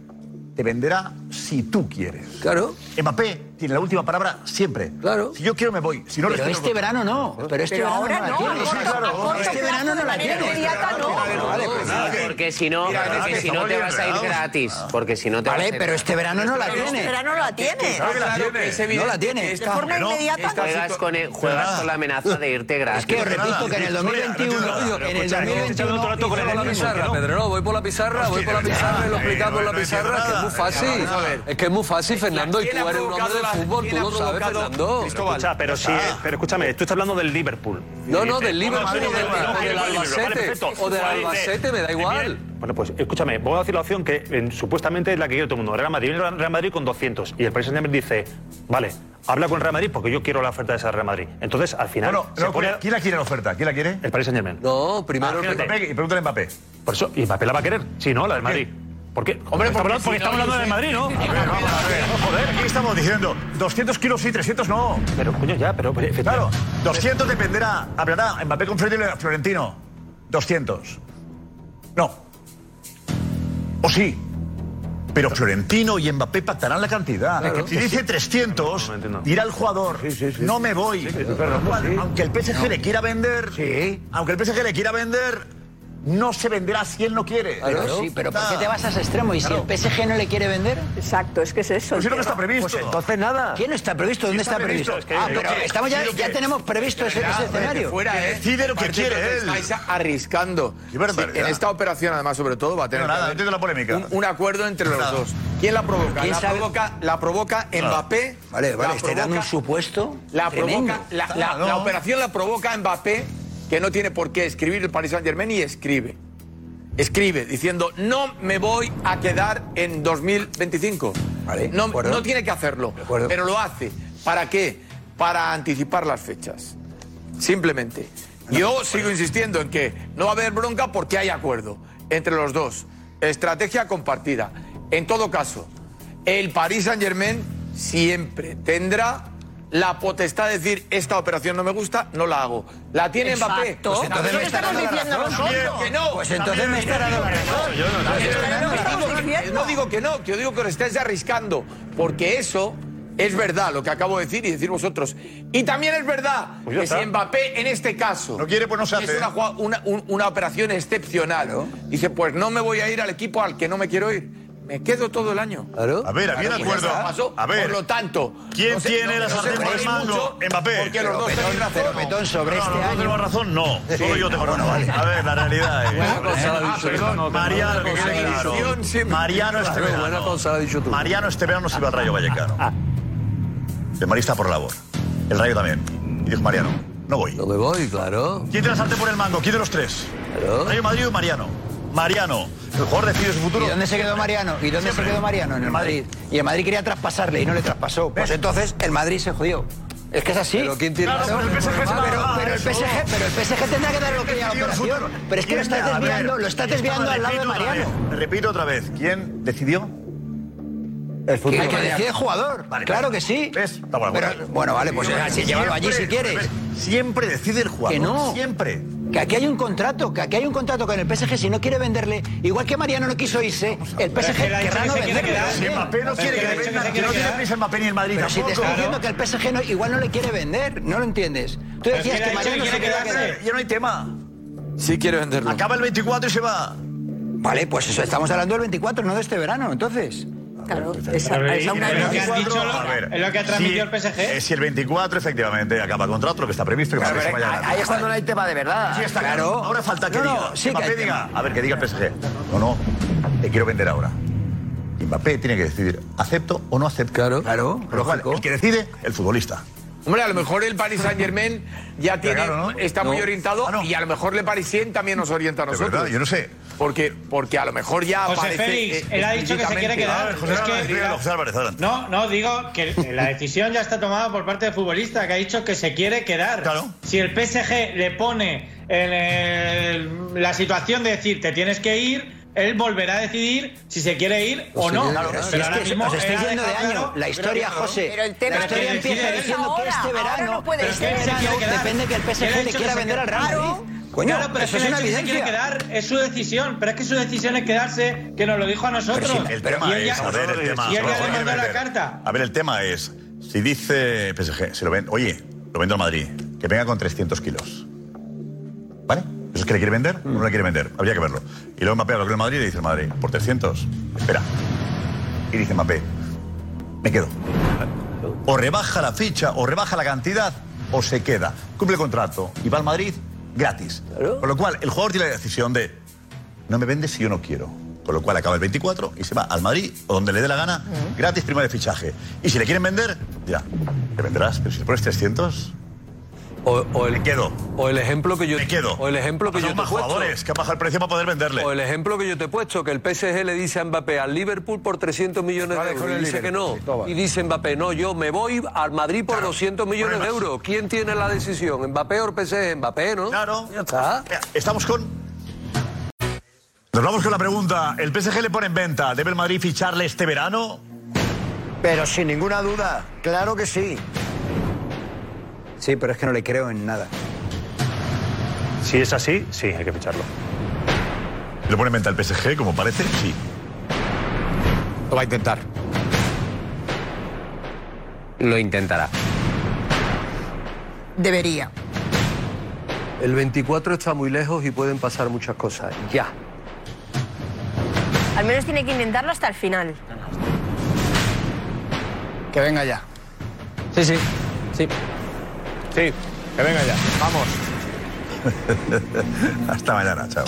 ¿Te venderá si tú quieres. Claro. Mbappé tiene la última palabra siempre. Claro. Si yo quiero, me voy. Si no, pero este verano no. Pero este pero verano ahora no. no, la no, claro. Este verano no la tiene. Porque si no, porque si no te vas a ir gratis. Porque si no te vas a ir Vale, pero este verano no la tiene. Este verano no la tiene. No la tiene. De forma inmediata. Juegas con juegas con la amenaza de irte gratis. Es que os repito que en el 2021 en el 2021 voy por la pizarra, voy por la pizarra, voy por la pizarra, lo explicamos por la pizarra, que es muy fácil. Es que es muy fácil, Fernando, y tú eres un hombre de fútbol, tú lo sabes, Fernando. Escucha, pero, sí, ah. eh, pero escúchame, tú estás hablando del Liverpool. No, no, del Liverpool, o del Albacete, o del Albacete, me da igual. Bueno, pues escúchame, voy a decir la opción que supuestamente es la que quiere todo el mundo. Real Madrid, viene Real Madrid con 200. Y el Paris Saint-Germain dice, vale, habla con Real Madrid porque yo quiero la oferta de esa Real Madrid. Entonces, al final... Bueno, ¿quién la quiere la oferta? ¿Quién la quiere? El Paris Saint-Germain. No, primero... Ah, y pregúntale a Mbappé. Por eso, y Mbappé la va a querer. Si no, la de Madrid porque? Hombre, porque, porque, porque estamos hablando de Madrid, ¿no? A ver, vamos, a ver. Joder, aquí estamos diciendo 200 kilos sí, 300 no. Pero, coño, ya, pero... Claro, 200 dependerá, hablará Mbappé con Florentino. 200. No. O sí. Pero Florentino y Mbappé pactarán la cantidad. Si dice 300, dirá el jugador, sí, sí, sí. no me voy. Aunque el PSG le quiera vender, Sí. aunque el PSG le quiera vender, no se venderá si él no quiere. Pero claro, sí, pero ¿por qué te vas a ese extremo? ¿Y claro. si el PSG no le quiere vender? Exacto, es que es eso. Pues si no está previsto. Pues entonces nada. ¿Quién no está previsto? ¿Dónde sí está, está, previsto? previsto. Es que ah, pero que, estamos ya, ya tenemos previsto ese, ese escenario. Fuera, ¿eh? decide lo que quiere él. Estáis arriscando. Sí, en esta operación, además, sobre todo, va a tener no, nada, la polémica. Un, un, acuerdo entre los nada. dos. ¿Quién la provoca? ¿Quién la, provoca la provoca Mbappé. Vale, vale, está dando un supuesto. La provoca, la operación la provoca Mbappé que no tiene por qué escribir el Paris Saint Germain y escribe. Escribe diciendo, no me voy a quedar en 2025. No, no tiene que hacerlo, pero lo hace. ¿Para qué? Para anticipar las fechas. Simplemente. Yo sigo insistiendo en que no va a haber bronca porque hay acuerdo entre los dos. Estrategia compartida. En todo caso, el Paris Saint Germain siempre tendrá la potestad de decir esta operación no me gusta, no la hago. La tiene Exacto. Mbappé. Pues entonces la razón. Que no. Pues entonces me está dando la razón. No digo que no, que yo digo que os estáis arriesgando, porque eso es verdad lo que acabo de decir y decir vosotros. Y también es verdad pues que está. si Mbappé en este caso no quiere, pues no se es ¿eh? una, operación excepcional, dice, pues no me voy a ir al equipo al que no me quiero ir me quedo todo el año. A ver, había claro, acuerdo. A ver. Por lo tanto, ¿quién no tiene no, la sartén por el mango? Mbappé. Porque los dos tenéis razón. Pero Petón sobre no, este año. tenemos razón, no. Sí, Solo yo tengo razón. Vale. A ver, la realidad es. Buena cosa la ha dicho Mariano, Mariano este verano. Buena cosa la ha dicho tú. Mariano este verano se iba al Rayo Vallecano. Ah. El Marista por labor. El Rayo también. Y dijo Mariano, no voy. No me voy, claro. ¿Quién tiene la sartén por el mango? ¿Quién de los tres? Rayo Madrid o Mariano. Mariano. El jugador decide su futuro. ¿Y dónde se quedó Mariano? ¿Y dónde se quedó Mariano? En el Madrid. Y el Madrid quería traspasarle y no le traspasó. Pues entonces el Madrid se jodió. Es que es así. Pero quién tiene pues pero el PSG pero, el pero el tendrá que dar lo que a la operación. Pero es que lo está desviando, lo está desviando al lado de Mariano. repito otra vez, ¿quién decidió? El futuro. El que decide el jugador. Pues, claro que sí. ¿Ves? Bueno, vale, pues así, llévalo allí si quieres. Siempre decide el jugador. Que no. Siempre. Que aquí hay un contrato, que aquí hay un contrato con el PSG si no quiere venderle, igual que Mariano no quiso irse, el PSG querrá no venderle. Si Mbappé no quiere que venda, que no tiene prisa Mbappé ni el Madrid Si te está diciendo que el PSG no, igual no le quiere vender, no lo entiendes. Tú decías que Mariano se quería quedar. Ya no hay tema. Sí quiere venderlo. Acaba el 24 y se va. Vale, pues eso, estamos hablando del 24, no de este verano, entonces. Claro, Pero esa, es esa una- lo que has dicho, a ver, es lo que ha transmitido si- el PSG. eh, si el 24 efectivamente acaba contrato, lo que está previsto, que Pero, Mbappé se pero, vaya a ganar. ahí es cuando no hay tema de verdad. Sí, está Claro. claro. Ahora falta que No, no, diga. sí que que Mbappé hay diga. A ver, que diga el PSG. No, no, te quiero vender ahora. Mbappé tiene que decidir, ¿acepto o no acepto? Claro, claro. Cual, el que decide, el futbolista. Hombre, a lo mejor el Paris Saint Germain ya tiene, Claro, ¿no? está muy No. orientado y a lo mejor el Parisien también nos orienta a De nosotros. verdad, yo no sé. Porque, porque a lo mejor ya José aparece, Félix, eh, él ha dicho que se quiere quedar. José Es que- dígalo, José Álvarez, adelante. No, no, digo que la decisión ya está tomada por parte del futbolista, que ha dicho que se quiere quedar. Si el PSG le pone en el- la situación de decir te tienes que ir, él volverá a decidir si se quiere ir o no. Claro, Pero si es ahora que mismo os ha yendo de año. claro- La historia, Pero- José, Pero el tema la historia que empieza diciendo que ahora, este ahora verano, no puede este ser. verano quedar. depende que el PSG le que quiera vender al Real Claro. Madrid. Coño, claro, pero eso es es que una él se quiere evidencia. quedar, es su decisión, pero es que su decisión es quedarse, que nos lo dijo a nosotros. Pero si el tema y él ya, es, a ver, el tema. y él ya vamos a le mandó ver, la carta. A ver, el tema es, si dice PSG, se lo ven, oye, lo vendo al Madrid, que venga con 300 kilos. ¿Vale? ¿Eso es que le quiere vender o no le quiere vender? Habría que verlo. Y luego Mbappé habla con el Madrid y le dice el Madrid, por 300, espera. Y dice Mbappé, me quedo. O rebaja la ficha, o rebaja la cantidad, o se queda. Cumple el contrato y va al Madrid gratis. Con lo cual, el jugador tiene la decisión de, no me vendes si yo no quiero. Con lo cual acaba el 24 y se va al Madrid o donde le dé la gana, gratis prima de fichaje. Y si le quieren vender, ya, le venderás. Pero si le pones 300, O, o el, me quedo. o el ejemplo que yo Me quedo. O el ejemplo que yo te he jugadores que bajado el precio para poder venderle. O el ejemplo que yo te he puesto, que el PSG le dice a Mbappé al Liverpool por 300 millones Vale, de euros. Y dice que no. Y dice Mbappé, no, yo me voy al Madrid por 200 millones de euros. ¿Quién tiene la decisión? ¿Mbappé o el PSG? Mbappé, ¿no? Claro. Ya está. Estamos con. Nos vamos con la pregunta. ¿El PSG le pone en venta? ¿Debe el Madrid ficharle este verano? Pero sin ninguna duda, claro que sí. Sí, pero es que no le creo en nada. Si es así, sí, hay que ficharlo. ¿Le pone en venta el PSG, como parece? Sí. Lo va a intentar. Lo intentará. Debería. El 24 está muy lejos y pueden pasar muchas cosas. Ya. Al menos tiene que intentarlo hasta el final. Que venga ya. Sí, sí. Sí. Sí, que venga ya. Vamos. Hasta mañana, chao.